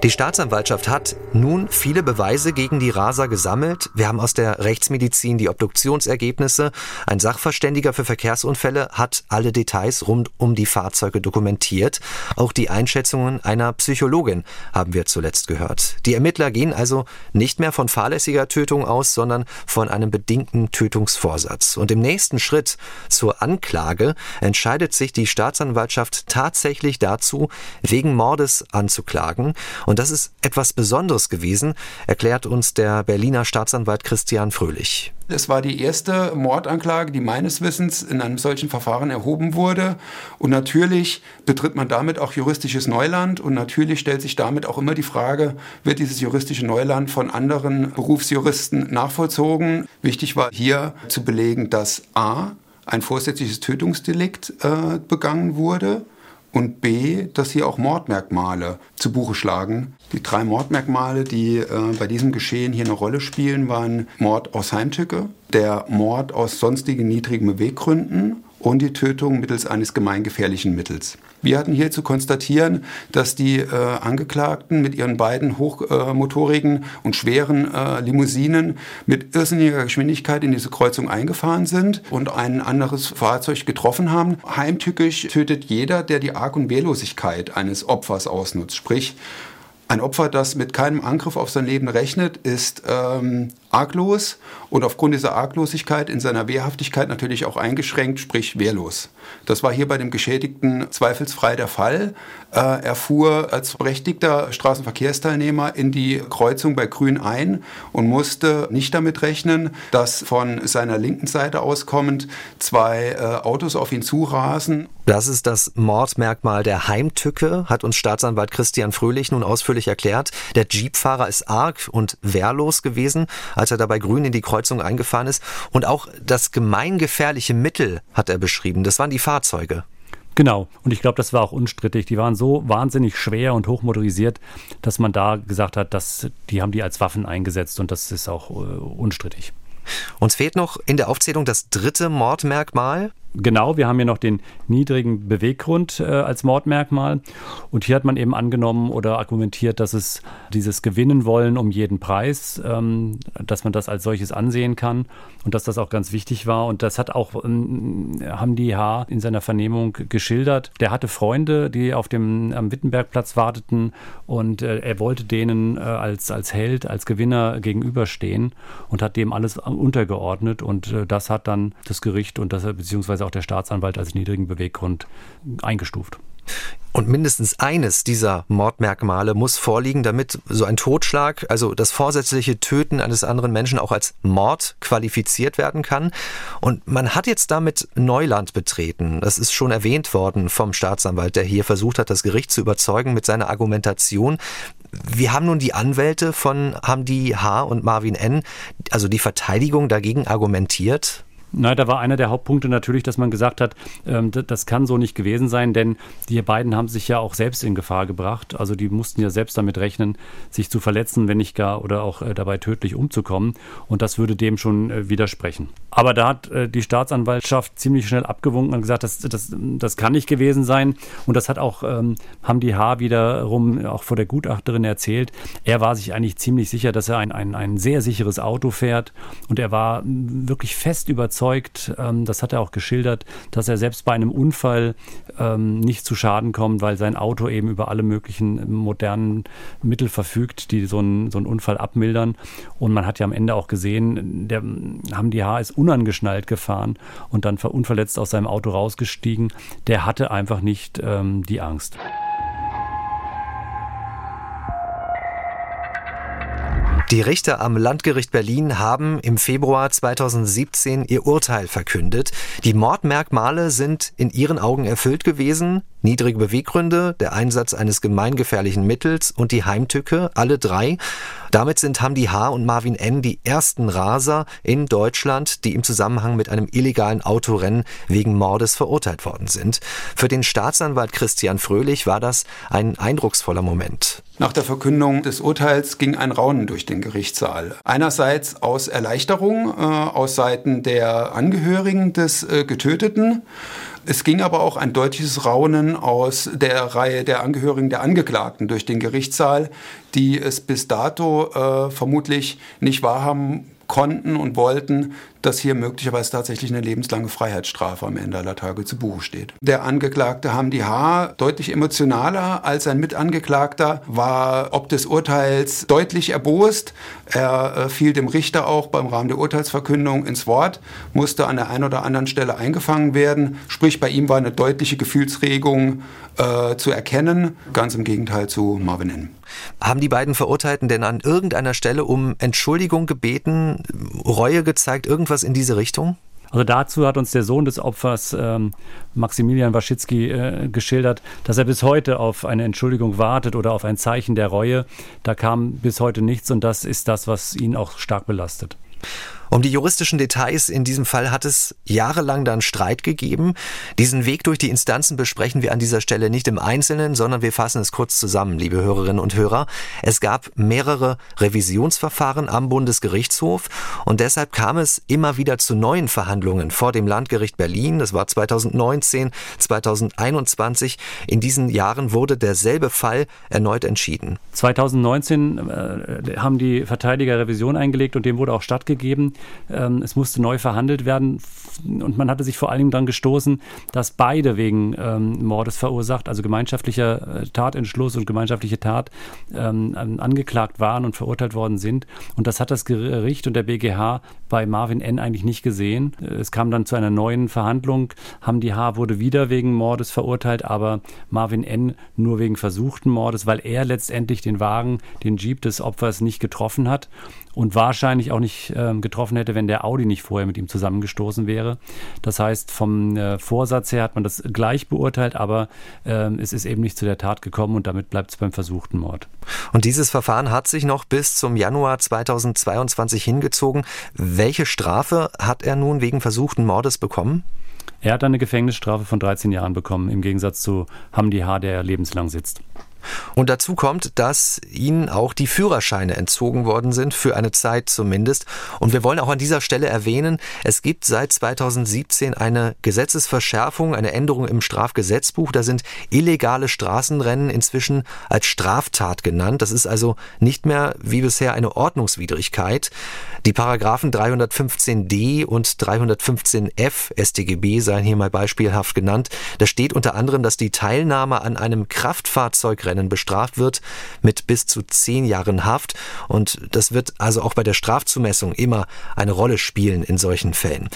Die Staatsanwaltschaft hat nun viele Beweise gegen die Raser gesammelt. Wir haben aus der Rechtsmedizin die Obduktionsergebnisse. Ein Sachverständiger für Verkehrsunfälle hat alle Details rund um die Fahrzeuge dokumentiert. Auch die Einschätzungen einer Psychologin haben wir zuletzt gehört. Die Ermittler gehen also nicht mehr von fahrlässiger Tötung aus, sondern von einem bedingten Tötungsvorsatz. Und im nächsten Schritt zur Anklage entscheidet sich die Staatsanwaltschaft tatsächlich dazu, wegen Mordes anzuklagen. Das ist etwas Besonderes gewesen, erklärt uns der Berliner Staatsanwalt Christian Fröhlich. Es war die erste Mordanklage, die meines Wissens in einem solchen Verfahren erhoben wurde. Und natürlich betritt man damit auch juristisches Neuland. Und natürlich stellt sich damit auch immer die Frage, wird dieses juristische Neuland von anderen Berufsjuristen nachvollzogen? Wichtig war hier zu belegen, dass A, ein vorsätzliches Tötungsdelikt äh, begangen wurde und B, dass hier auch Mordmerkmale zu Buche schlagen. Die drei Mordmerkmale, die äh, bei diesem Geschehen hier eine Rolle spielen, waren Mord aus Heimtücke, der Mord aus sonstigen niedrigen Beweggründen und die Tötung mittels eines gemeingefährlichen Mittels. Wir hatten hier zu konstatieren, dass die äh, Angeklagten mit ihren beiden hochmotorigen äh, und schweren äh, Limousinen mit irrsinniger Geschwindigkeit in diese Kreuzung eingefahren sind und ein anderes Fahrzeug getroffen haben. Heimtückisch tötet jeder, der die Arg- und Wehrlosigkeit eines Opfers ausnutzt. Sprich, ein Opfer, das mit keinem Angriff auf sein Leben rechnet, ist ähm, arglos und aufgrund dieser Arglosigkeit in seiner Wehrhaftigkeit natürlich auch eingeschränkt, sprich wehrlos. Das war hier bei dem Geschädigten zweifelsfrei der Fall. Äh, er fuhr als berechtigter Straßenverkehrsteilnehmer in die Kreuzung bei Grün ein und musste nicht damit rechnen, dass von seiner linken Seite auskommend zwei äh, Autos auf ihn zurasen. Das ist das Mordmerkmal der Heimtücke, hat uns Staatsanwalt Christian Fröhlich nun ausführlich erklärt. Der Jeepfahrer ist arg und wehrlos gewesen als er dabei grün in die Kreuzung eingefahren ist. Und auch das gemeingefährliche Mittel hat er beschrieben. Das waren die Fahrzeuge. Genau. Und ich glaube, das war auch unstrittig. Die waren so wahnsinnig schwer und hochmotorisiert, dass man da gesagt hat, dass die haben die als Waffen eingesetzt und das ist auch äh, unstrittig. Uns fehlt noch in der Aufzählung das dritte Mordmerkmal. Genau, wir haben hier noch den niedrigen Beweggrund äh, als Mordmerkmal. Und hier hat man eben angenommen oder argumentiert, dass es dieses Gewinnen wollen um jeden Preis, ähm, dass man das als solches ansehen kann und dass das auch ganz wichtig war. Und das hat auch ähm, Hamdi H. in seiner Vernehmung geschildert. Der hatte Freunde, die auf dem am Wittenbergplatz warteten und äh, er wollte denen äh, als, als Held, als Gewinner gegenüberstehen und hat dem alles untergeordnet. Und äh, das hat dann das Gericht und das beziehungsweise beziehungsweise auch der Staatsanwalt als niedrigen Beweggrund eingestuft. Und mindestens eines dieser Mordmerkmale muss vorliegen, damit so ein Totschlag, also das vorsätzliche Töten eines anderen Menschen auch als Mord qualifiziert werden kann. Und man hat jetzt damit Neuland betreten. Das ist schon erwähnt worden vom Staatsanwalt, der hier versucht hat, das Gericht zu überzeugen mit seiner Argumentation. Wie haben nun die Anwälte von Hamdi H. und Marvin N., also die Verteidigung dagegen argumentiert? Na, da war einer der Hauptpunkte natürlich, dass man gesagt hat, ähm, das kann so nicht gewesen sein, denn die beiden haben sich ja auch selbst in Gefahr gebracht. Also die mussten ja selbst damit rechnen, sich zu verletzen, wenn nicht gar oder auch äh, dabei tödlich umzukommen. Und das würde dem schon äh, widersprechen. Aber da hat äh, die Staatsanwaltschaft ziemlich schnell abgewunken und gesagt, das, das, das kann nicht gewesen sein. Und das hat auch, ähm, haben die H. wiederum auch vor der Gutachterin erzählt. Er war sich eigentlich ziemlich sicher, dass er ein, ein, ein sehr sicheres Auto fährt. Und er war wirklich fest überzeugt, überzeugt, ähm, das hat er auch geschildert, dass er selbst bei einem Unfall ähm, nicht zu Schaden kommt, weil sein Auto eben über alle möglichen modernen Mittel verfügt, die so einen, so einen Unfall abmildern. Und man hat ja am Ende auch gesehen, der Haar ist unangeschnallt gefahren und dann unverletzt aus seinem Auto rausgestiegen. Der hatte einfach nicht ähm, die Angst. Die Richter am Landgericht Berlin haben im Februar 2017 ihr Urteil verkündet. Die Mordmerkmale sind in ihren Augen erfüllt gewesen. Niedrige Beweggründe, der Einsatz eines gemeingefährlichen Mittels und die Heimtücke, alle drei. Damit sind Hamdi H. und Marvin N. die ersten Raser in Deutschland, die im Zusammenhang mit einem illegalen Autorennen wegen Mordes verurteilt worden sind. Für den Staatsanwalt Christian Fröhlich war das ein eindrucksvoller Moment. Nach der Verkündung des Urteils ging ein Raunen durch den Gerichtssaal. Einerseits aus Erleichterung äh, aus Seiten der Angehörigen des äh, Getöteten. Es ging aber auch ein deutliches Raunen aus der Reihe der Angehörigen der Angeklagten durch den Gerichtssaal, die es bis dato äh, vermutlich nicht wahrhaben konnten und wollten, dass hier möglicherweise tatsächlich eine lebenslange Freiheitsstrafe am Ende aller Tage zu Buche steht. Der Angeklagte Hamdi H. deutlich emotionaler als sein Mitangeklagter, war ob des Urteils deutlich erbost. Er äh, fiel dem Richter auch beim Rahmen der Urteilsverkündung ins Wort, musste an der einen oder anderen Stelle eingefangen werden. Sprich, bei ihm war eine deutliche Gefühlsregung äh, zu erkennen, ganz im Gegenteil zu Marvin N. Haben die beiden Verurteilten denn an irgendeiner Stelle um Entschuldigung gebeten, Reue gezeigt, irgendwas in diese Richtung? Also dazu hat uns der Sohn des Opfers, ähm, Maximilian Waschitzki, äh, geschildert, dass er bis heute auf eine Entschuldigung wartet oder auf ein Zeichen der Reue. Da kam bis heute nichts und das ist das, was ihn auch stark belastet. Um die juristischen Details in diesem Fall hat es jahrelang dann Streit gegeben. Diesen Weg durch die Instanzen besprechen wir an dieser Stelle nicht im Einzelnen, sondern wir fassen es kurz zusammen, liebe Hörerinnen und Hörer. Es gab mehrere Revisionsverfahren am Bundesgerichtshof und deshalb kam es immer wieder zu neuen Verhandlungen vor dem Landgericht Berlin. Das war 2019, 2021. In diesen Jahren wurde derselbe Fall erneut entschieden. 2019 äh, haben die Verteidiger Revision eingelegt und dem wurde auch stattgegeben. Ähm, es musste neu verhandelt werden und man hatte sich vor allem dann gestoßen, dass beide wegen ähm, Mordes verursacht, also gemeinschaftlicher äh, Tatentschluss und gemeinschaftliche Tat ähm, angeklagt waren und verurteilt worden sind. Und das hat das Gericht und der BGH bei Marvin N. eigentlich nicht gesehen. Es kam dann zu einer neuen Verhandlung. Hamdi H. wurde wieder wegen Mordes verurteilt, aber Marvin N. nur wegen versuchten Mordes, weil er letztendlich den Wagen, den Jeep des Opfers nicht getroffen hat und wahrscheinlich auch nicht ähm, getroffen hätte, wenn der Audi nicht vorher mit ihm zusammengestoßen wäre. Das heißt, vom äh, Vorsatz her hat man das gleich beurteilt, aber ähm, es ist eben nicht zu der Tat gekommen und damit bleibt es beim versuchten Mord. Und dieses Verfahren hat sich noch bis zum Januar 2022 hingezogen. Welche Strafe hat er nun wegen versuchten Mordes bekommen? Er hat eine Gefängnisstrafe von 13 Jahren bekommen, im Gegensatz zu Hamdi H., der lebenslang sitzt. Und dazu kommt, dass ihnen auch die Führerscheine entzogen worden sind, für eine Zeit zumindest. Und wir wollen auch an dieser Stelle erwähnen, es gibt seit 2017 eine Gesetzesverschärfung, eine Änderung im Strafgesetzbuch. Da sind illegale Straßenrennen inzwischen als Straftat genannt. Das ist also nicht mehr wie bisher eine Ordnungswidrigkeit. Die Paragraphen 315d und 315f StGB seien hier mal beispielhaft genannt. Da steht unter anderem, dass die Teilnahme an einem Kraftfahrzeugrennen bestraft wird mit bis zu zehn Jahren Haft. Und das wird also auch bei der Strafzumessung immer eine Rolle spielen in solchen Fällen.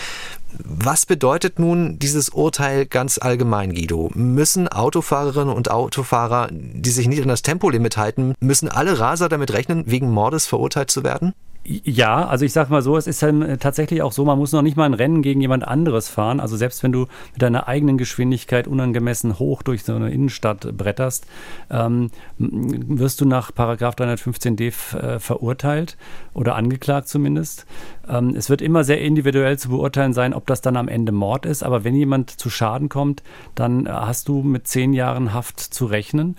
Was bedeutet nun dieses Urteil ganz allgemein, Guido? Müssen Autofahrerinnen und Autofahrer, die sich nicht an das Tempolimit halten, müssen alle Raser damit rechnen, wegen Mordes verurteilt zu werden? Ja, also ich sag mal so, es ist dann äh, tatsächlich auch so, man muss noch nicht mal ein Rennen gegen jemand anderes fahren. Also selbst wenn du mit deiner eigenen Geschwindigkeit unangemessen hoch durch so eine Innenstadt bretterst, ähm, wirst du nach Paragraph 315d äh, verurteilt oder angeklagt zumindest. Ähm, es wird immer sehr individuell zu beurteilen sein, ob das dann am Ende Mord ist. Aber wenn jemand zu Schaden kommt, dann äh, hast du mit zehn Jahren Haft zu rechnen.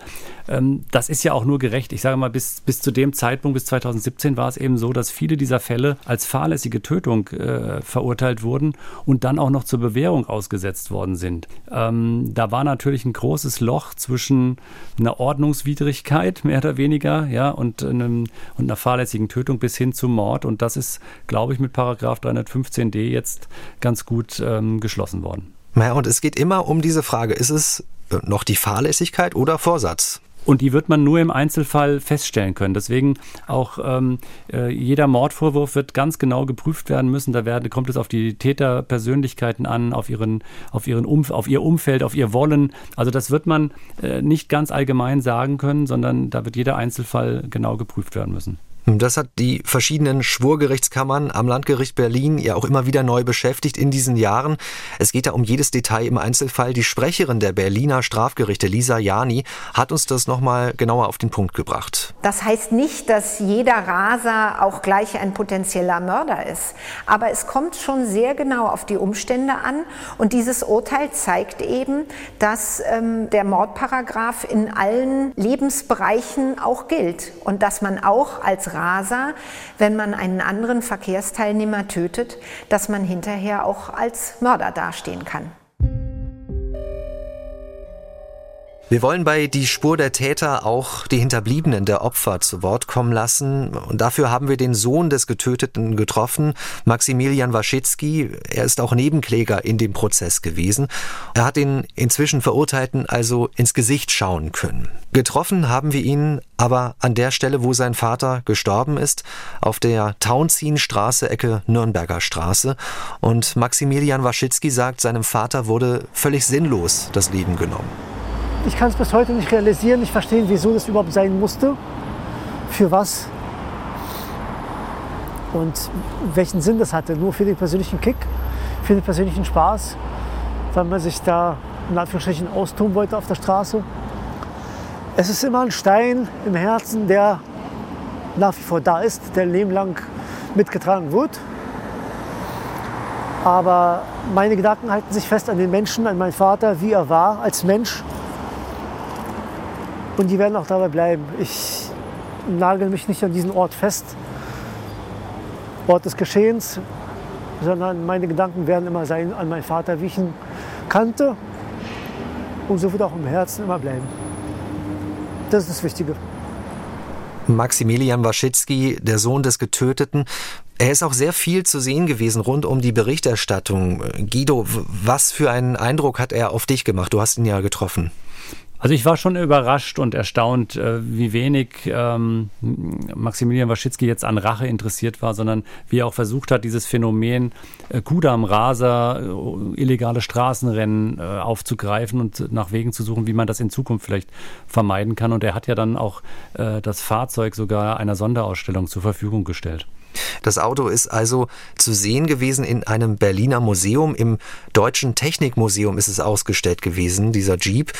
Ähm, das ist ja auch nur gerecht. Ich sage mal, bis, bis zu dem Zeitpunkt, bis 2017 war es eben so, dass viele dieser Fälle als fahrlässige Tötung äh, verurteilt wurden und dann auch noch zur Bewährung ausgesetzt worden sind. Ähm, da war natürlich ein großes Loch zwischen einer Ordnungswidrigkeit, mehr oder weniger, ja, und, einem, und einer fahrlässigen Tötung bis hin zum Mord. Und das ist, glaube ich, mit Paragraph 315d jetzt ganz gut ähm, geschlossen worden. Naja, und es geht immer um diese Frage, ist es noch die Fahrlässigkeit oder Vorsatz? Und die wird man nur im Einzelfall feststellen können. Deswegen auch ähm, äh, jeder Mordvorwurf wird ganz genau geprüft werden müssen. Da werden, kommt es auf die Täterpersönlichkeiten an, auf, ihren, auf, ihren Umf auf ihr Umfeld, auf ihr Wollen. Also das wird man äh, nicht ganz allgemein sagen können, sondern da wird jeder Einzelfall genau geprüft werden müssen. Das hat die verschiedenen Schwurgerichtskammern am Landgericht Berlin ja auch immer wieder neu beschäftigt in diesen Jahren. Es geht da um jedes Detail im Einzelfall. Die Sprecherin der Berliner Strafgerichte, Lisa Jani, hat uns das nochmal genauer auf den Punkt gebracht. Das heißt nicht, dass jeder Raser auch gleich ein potenzieller Mörder ist. Aber es kommt schon sehr genau auf die Umstände an. Und dieses Urteil zeigt eben, dass ähm, der Mordparagraph in allen Lebensbereichen auch gilt und dass man auch als Raser, wenn man einen anderen Verkehrsteilnehmer tötet, dass man hinterher auch als Mörder dastehen kann. Wir wollen bei Die Spur der Täter auch die Hinterbliebenen der Opfer zu Wort kommen lassen. Und dafür haben wir den Sohn des Getöteten getroffen, Maximilian Waschitzki. Er ist auch Nebenkläger in dem Prozess gewesen. Er hat den inzwischen Verurteilten also ins Gesicht schauen können. Getroffen haben wir ihn aber an der Stelle, wo sein Vater gestorben ist, auf der Tauentzienstraße, Ecke Nürnberger Straße. Und Maximilian Waschitzki sagt, seinem Vater wurde völlig sinnlos das Leben genommen. Ich kann es bis heute nicht realisieren, nicht verstehen, wieso das überhaupt sein musste, für was und welchen Sinn das hatte. Nur für den persönlichen Kick, für den persönlichen Spaß, weil man sich da in Anführungsstrichen austoben wollte auf der Straße. Es ist immer ein Stein im Herzen, der nach wie vor da ist, der Leben lang mitgetragen wird. Aber meine Gedanken halten sich fest an den Menschen, an meinen Vater, wie er war als Mensch. Und die werden auch dabei bleiben. Ich nagel mich nicht an diesen Ort fest, Ort des Geschehens, sondern meine Gedanken werden immer sein an meinen Vater, wie ich ihn kannte. Und so wird auch im Herzen immer bleiben. Das ist das Wichtige. Maximilian Waschitzki, der Sohn des Getöteten. Er ist auch sehr viel zu sehen gewesen rund um die Berichterstattung. Guido, was für einen Eindruck hat er auf dich gemacht? Du hast ihn ja getroffen. Also ich war schon überrascht und erstaunt, äh, wie wenig ähm, Maximilian Waschitzki jetzt an Rache interessiert war, sondern wie er auch versucht hat, dieses Phänomen äh, Kudam, Raser, äh, illegale Straßenrennen äh, aufzugreifen und nach Wegen zu suchen, wie man das in Zukunft vielleicht vermeiden kann. Und er hat ja dann auch äh, das Fahrzeug sogar einer Sonderausstellung zur Verfügung gestellt. Das Auto ist also zu sehen gewesen in einem Berliner Museum. Im Deutschen Technikmuseum ist es ausgestellt gewesen, dieser Jeep.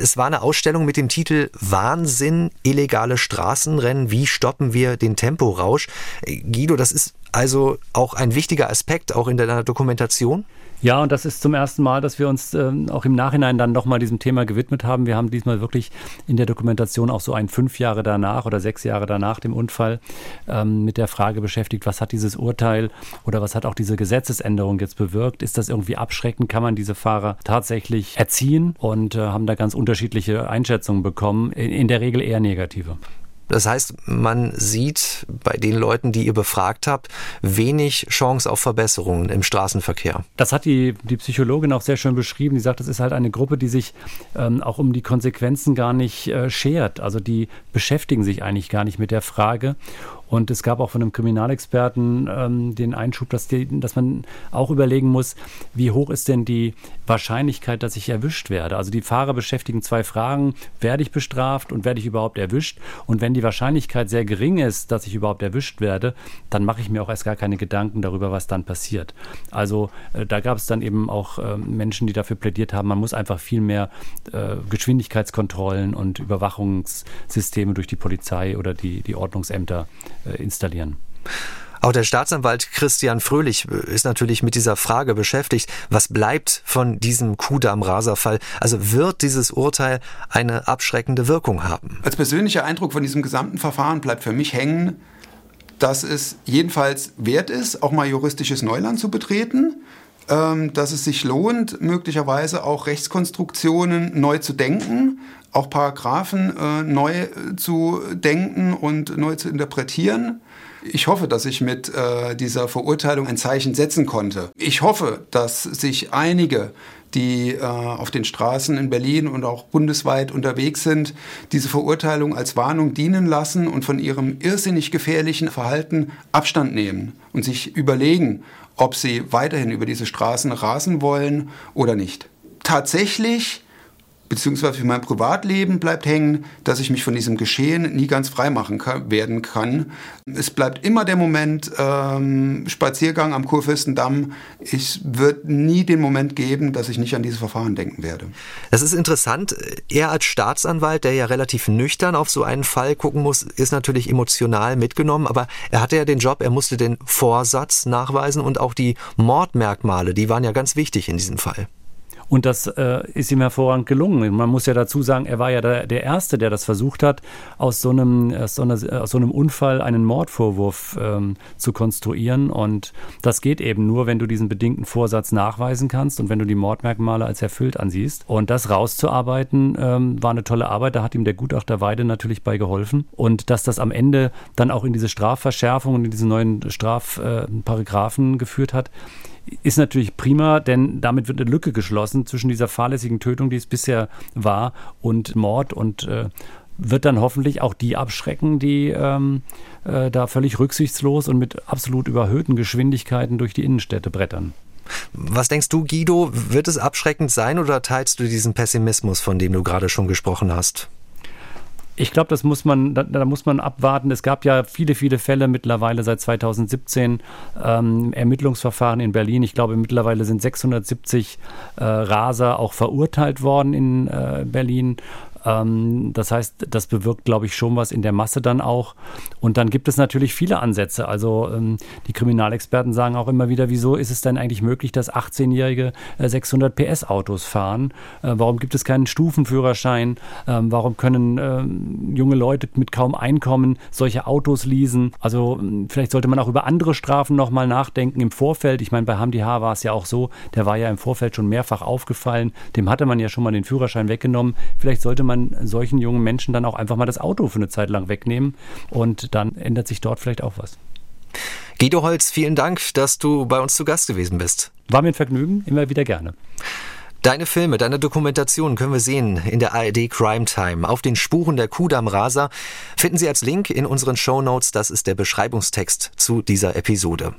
Es war eine Ausstellung mit dem Titel Wahnsinn, illegale Straßenrennen. Wie stoppen wir den Temporausch? Guido, das ist also auch ein wichtiger Aspekt, auch in deiner Dokumentation? Ja, und das ist zum ersten Mal, dass wir uns äh, auch im Nachhinein dann nochmal diesem Thema gewidmet haben. Wir haben diesmal wirklich in der Dokumentation auch so ein fünf Jahre danach oder sechs Jahre danach dem Unfall ähm, mit der Frage beschäftigt, was hat dieses Urteil oder was hat auch diese Gesetzesänderung jetzt bewirkt? Ist das irgendwie abschreckend? Kann man diese Fahrer tatsächlich erziehen? Und äh, haben da ganz unterschiedliche Einschätzungen bekommen, in, in der Regel eher negative. Das heißt, man sieht bei den Leuten, die ihr befragt habt, wenig Chance auf Verbesserungen im Straßenverkehr. Das hat die, die Psychologin auch sehr schön beschrieben. Die sagt, das ist halt eine Gruppe, die sich ähm, auch um die Konsequenzen gar nicht äh, schert. Also die beschäftigen sich eigentlich gar nicht mit der Frage. Und es gab auch von einem Kriminalexperten ähm, den Einschub, dass, die, dass man auch überlegen muss, wie hoch ist denn die Wahrscheinlichkeit, dass ich erwischt werde. Also die Fahrer beschäftigen zwei Fragen, werde ich bestraft und werde ich überhaupt erwischt? Und wenn die Wahrscheinlichkeit sehr gering ist, dass ich überhaupt erwischt werde, dann mache ich mir auch erst gar keine Gedanken darüber, was dann passiert. Also äh, da gab es dann eben auch äh, Menschen, die dafür plädiert haben, man muss einfach viel mehr äh, Geschwindigkeitskontrollen und Überwachungssysteme durch die Polizei oder die, die Ordnungsämter installieren. Auch der Staatsanwalt Christian Fröhlich äh, ist natürlich mit dieser Frage beschäftigt. Was bleibt von diesem Kudam-Raser-Fall? Also wird dieses Urteil eine abschreckende Wirkung haben? Als persönlicher Eindruck von diesem gesamten Verfahren bleibt für mich hängen, dass es jedenfalls wert ist, auch mal juristisches Neuland zu betreten, ähm, dass es sich lohnt, möglicherweise auch Rechtskonstruktionen neu zu denken, auch Paragraphen äh, neu äh, zu denken und neu zu interpretieren. Ich hoffe, dass ich mit äh, dieser Verurteilung ein Zeichen setzen konnte. Ich hoffe, dass sich einige, die äh, auf den Straßen in Berlin und auch bundesweit unterwegs sind, diese Verurteilung als Warnung dienen lassen und von ihrem irrsinnig gefährlichen Verhalten Abstand nehmen und sich überlegen, ob sie weiterhin über diese Straßen rasen wollen oder nicht. Tatsächlich beziehungsweise für mein Privatleben bleibt hängen, dass ich mich von diesem Geschehen nie ganz frei machen kann, werden kann. Es bleibt immer der Moment ähm, Spaziergang am Kurfürstendamm. Es wird nie den Moment geben, dass ich nicht an dieses Verfahren denken werde. Das ist interessant. Er als Staatsanwalt, der ja relativ nüchtern auf so einen Fall gucken muss, ist natürlich emotional mitgenommen, aber er hatte ja den Job, er musste den Vorsatz nachweisen und auch die Mordmerkmale, die waren ja ganz wichtig in diesem Fall. Und das äh, ist ihm hervorragend gelungen. Man muss ja dazu sagen, er war ja der, der Erste, der das versucht hat, aus so einem, aus so, einer, aus so einem Unfall einen Mordvorwurf ähm, zu konstruieren. Und das geht eben nur, wenn du diesen bedingten Vorsatz nachweisen kannst und wenn du die Mordmerkmale als erfüllt ansiehst. Und das rauszuarbeiten, ähm, war eine tolle Arbeit. Da hat ihm der Gutachter Weide natürlich bei geholfen. Und dass das am Ende dann auch in diese Strafverschärfung und in diese neuen Strafparagraphen äh, geführt hat, ist natürlich prima, denn damit wird eine Lücke geschlossen zwischen dieser fahrlässigen Tötung, die es bisher war, und Mord und äh, wird dann hoffentlich auch die abschrecken, die ähm, äh, da völlig rücksichtslos und mit absolut überhöhten Geschwindigkeiten durch die Innenstädte brettern. Was denkst du, Guido, wird es abschreckend sein oder teilst du diesen Pessimismus, von dem du gerade schon gesprochen hast? Ich glaube, das muss man, da, da, muss man abwarten. Es gab ja viele, viele Fälle mittlerweile seit 2017 ähm, Ermittlungsverfahren in Berlin. Ich glaube, mittlerweile sind 670 äh, Raser auch verurteilt worden in äh, Berlin Ähm, das heißt, das bewirkt, glaube ich, schon was in der Masse dann auch. Und dann gibt es natürlich viele Ansätze. Also ähm, die Kriminalexperten sagen auch immer wieder, wieso ist es denn eigentlich möglich, dass 18-jährige 600 PS Autos fahren? Äh, warum gibt es keinen Stufenführerschein? Ähm, warum können ähm, junge Leute mit kaum Einkommen solche Autos leasen? Also ähm, vielleicht sollte man auch über andere Strafen nochmal nachdenken im Vorfeld. Ich meine, bei Hamdi H. war es ja auch so, der war ja im Vorfeld schon mehrfach aufgefallen. Dem hatte man ja schon mal den Führerschein weggenommen. Vielleicht sollte man solchen jungen Menschen dann auch einfach mal das Auto für eine Zeit lang wegnehmen und dann ändert sich dort vielleicht auch was. Guido Holz, vielen Dank, dass du bei uns zu Gast gewesen bist. War mir ein Vergnügen, immer wieder gerne. Deine Filme, deine Dokumentation können wir sehen in der ARD Crime Time. Auf den Spuren der Kudam Rasa finden Sie als Link in unseren Show Notes. Das ist der Beschreibungstext zu dieser Episode.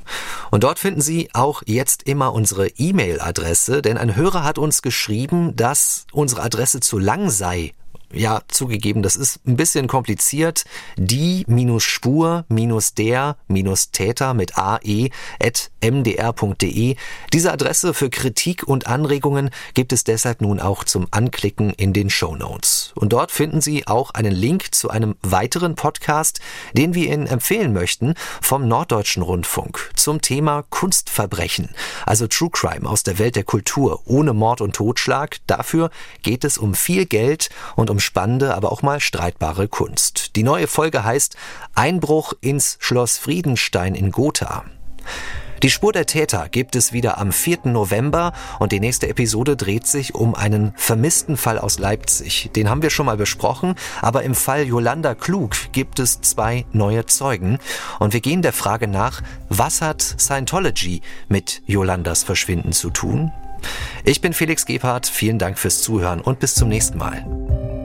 Und dort finden Sie auch jetzt immer unsere E-Mail-Adresse, denn ein Hörer hat uns geschrieben, dass unsere Adresse zu lang sei ja, zugegeben, das ist ein bisschen kompliziert. Die-Spur-der-Täter mit ae at mdr.de. Diese Adresse für Kritik und Anregungen gibt es deshalb nun auch zum Anklicken in den Show Notes. Und dort finden Sie auch einen Link zu einem weiteren Podcast, den wir Ihnen empfehlen möchten vom Norddeutschen Rundfunk zum Thema Kunstverbrechen, also True Crime aus der Welt der Kultur ohne Mord und Totschlag. Dafür geht es um viel Geld und um spannende, aber auch mal streitbare Kunst. Die neue Folge heißt Einbruch ins Schloss Friedenstein in Gotha. Die Spur der Täter gibt es wieder am 4. November und die nächste Episode dreht sich um einen vermissten Fall aus Leipzig. Den haben wir schon mal besprochen, aber im Fall Yolanda Klug gibt es zwei neue Zeugen und wir gehen der Frage nach, was hat Scientology mit Yolandas Verschwinden zu tun? Ich bin Felix Gebhardt, vielen Dank fürs Zuhören und bis zum nächsten Mal.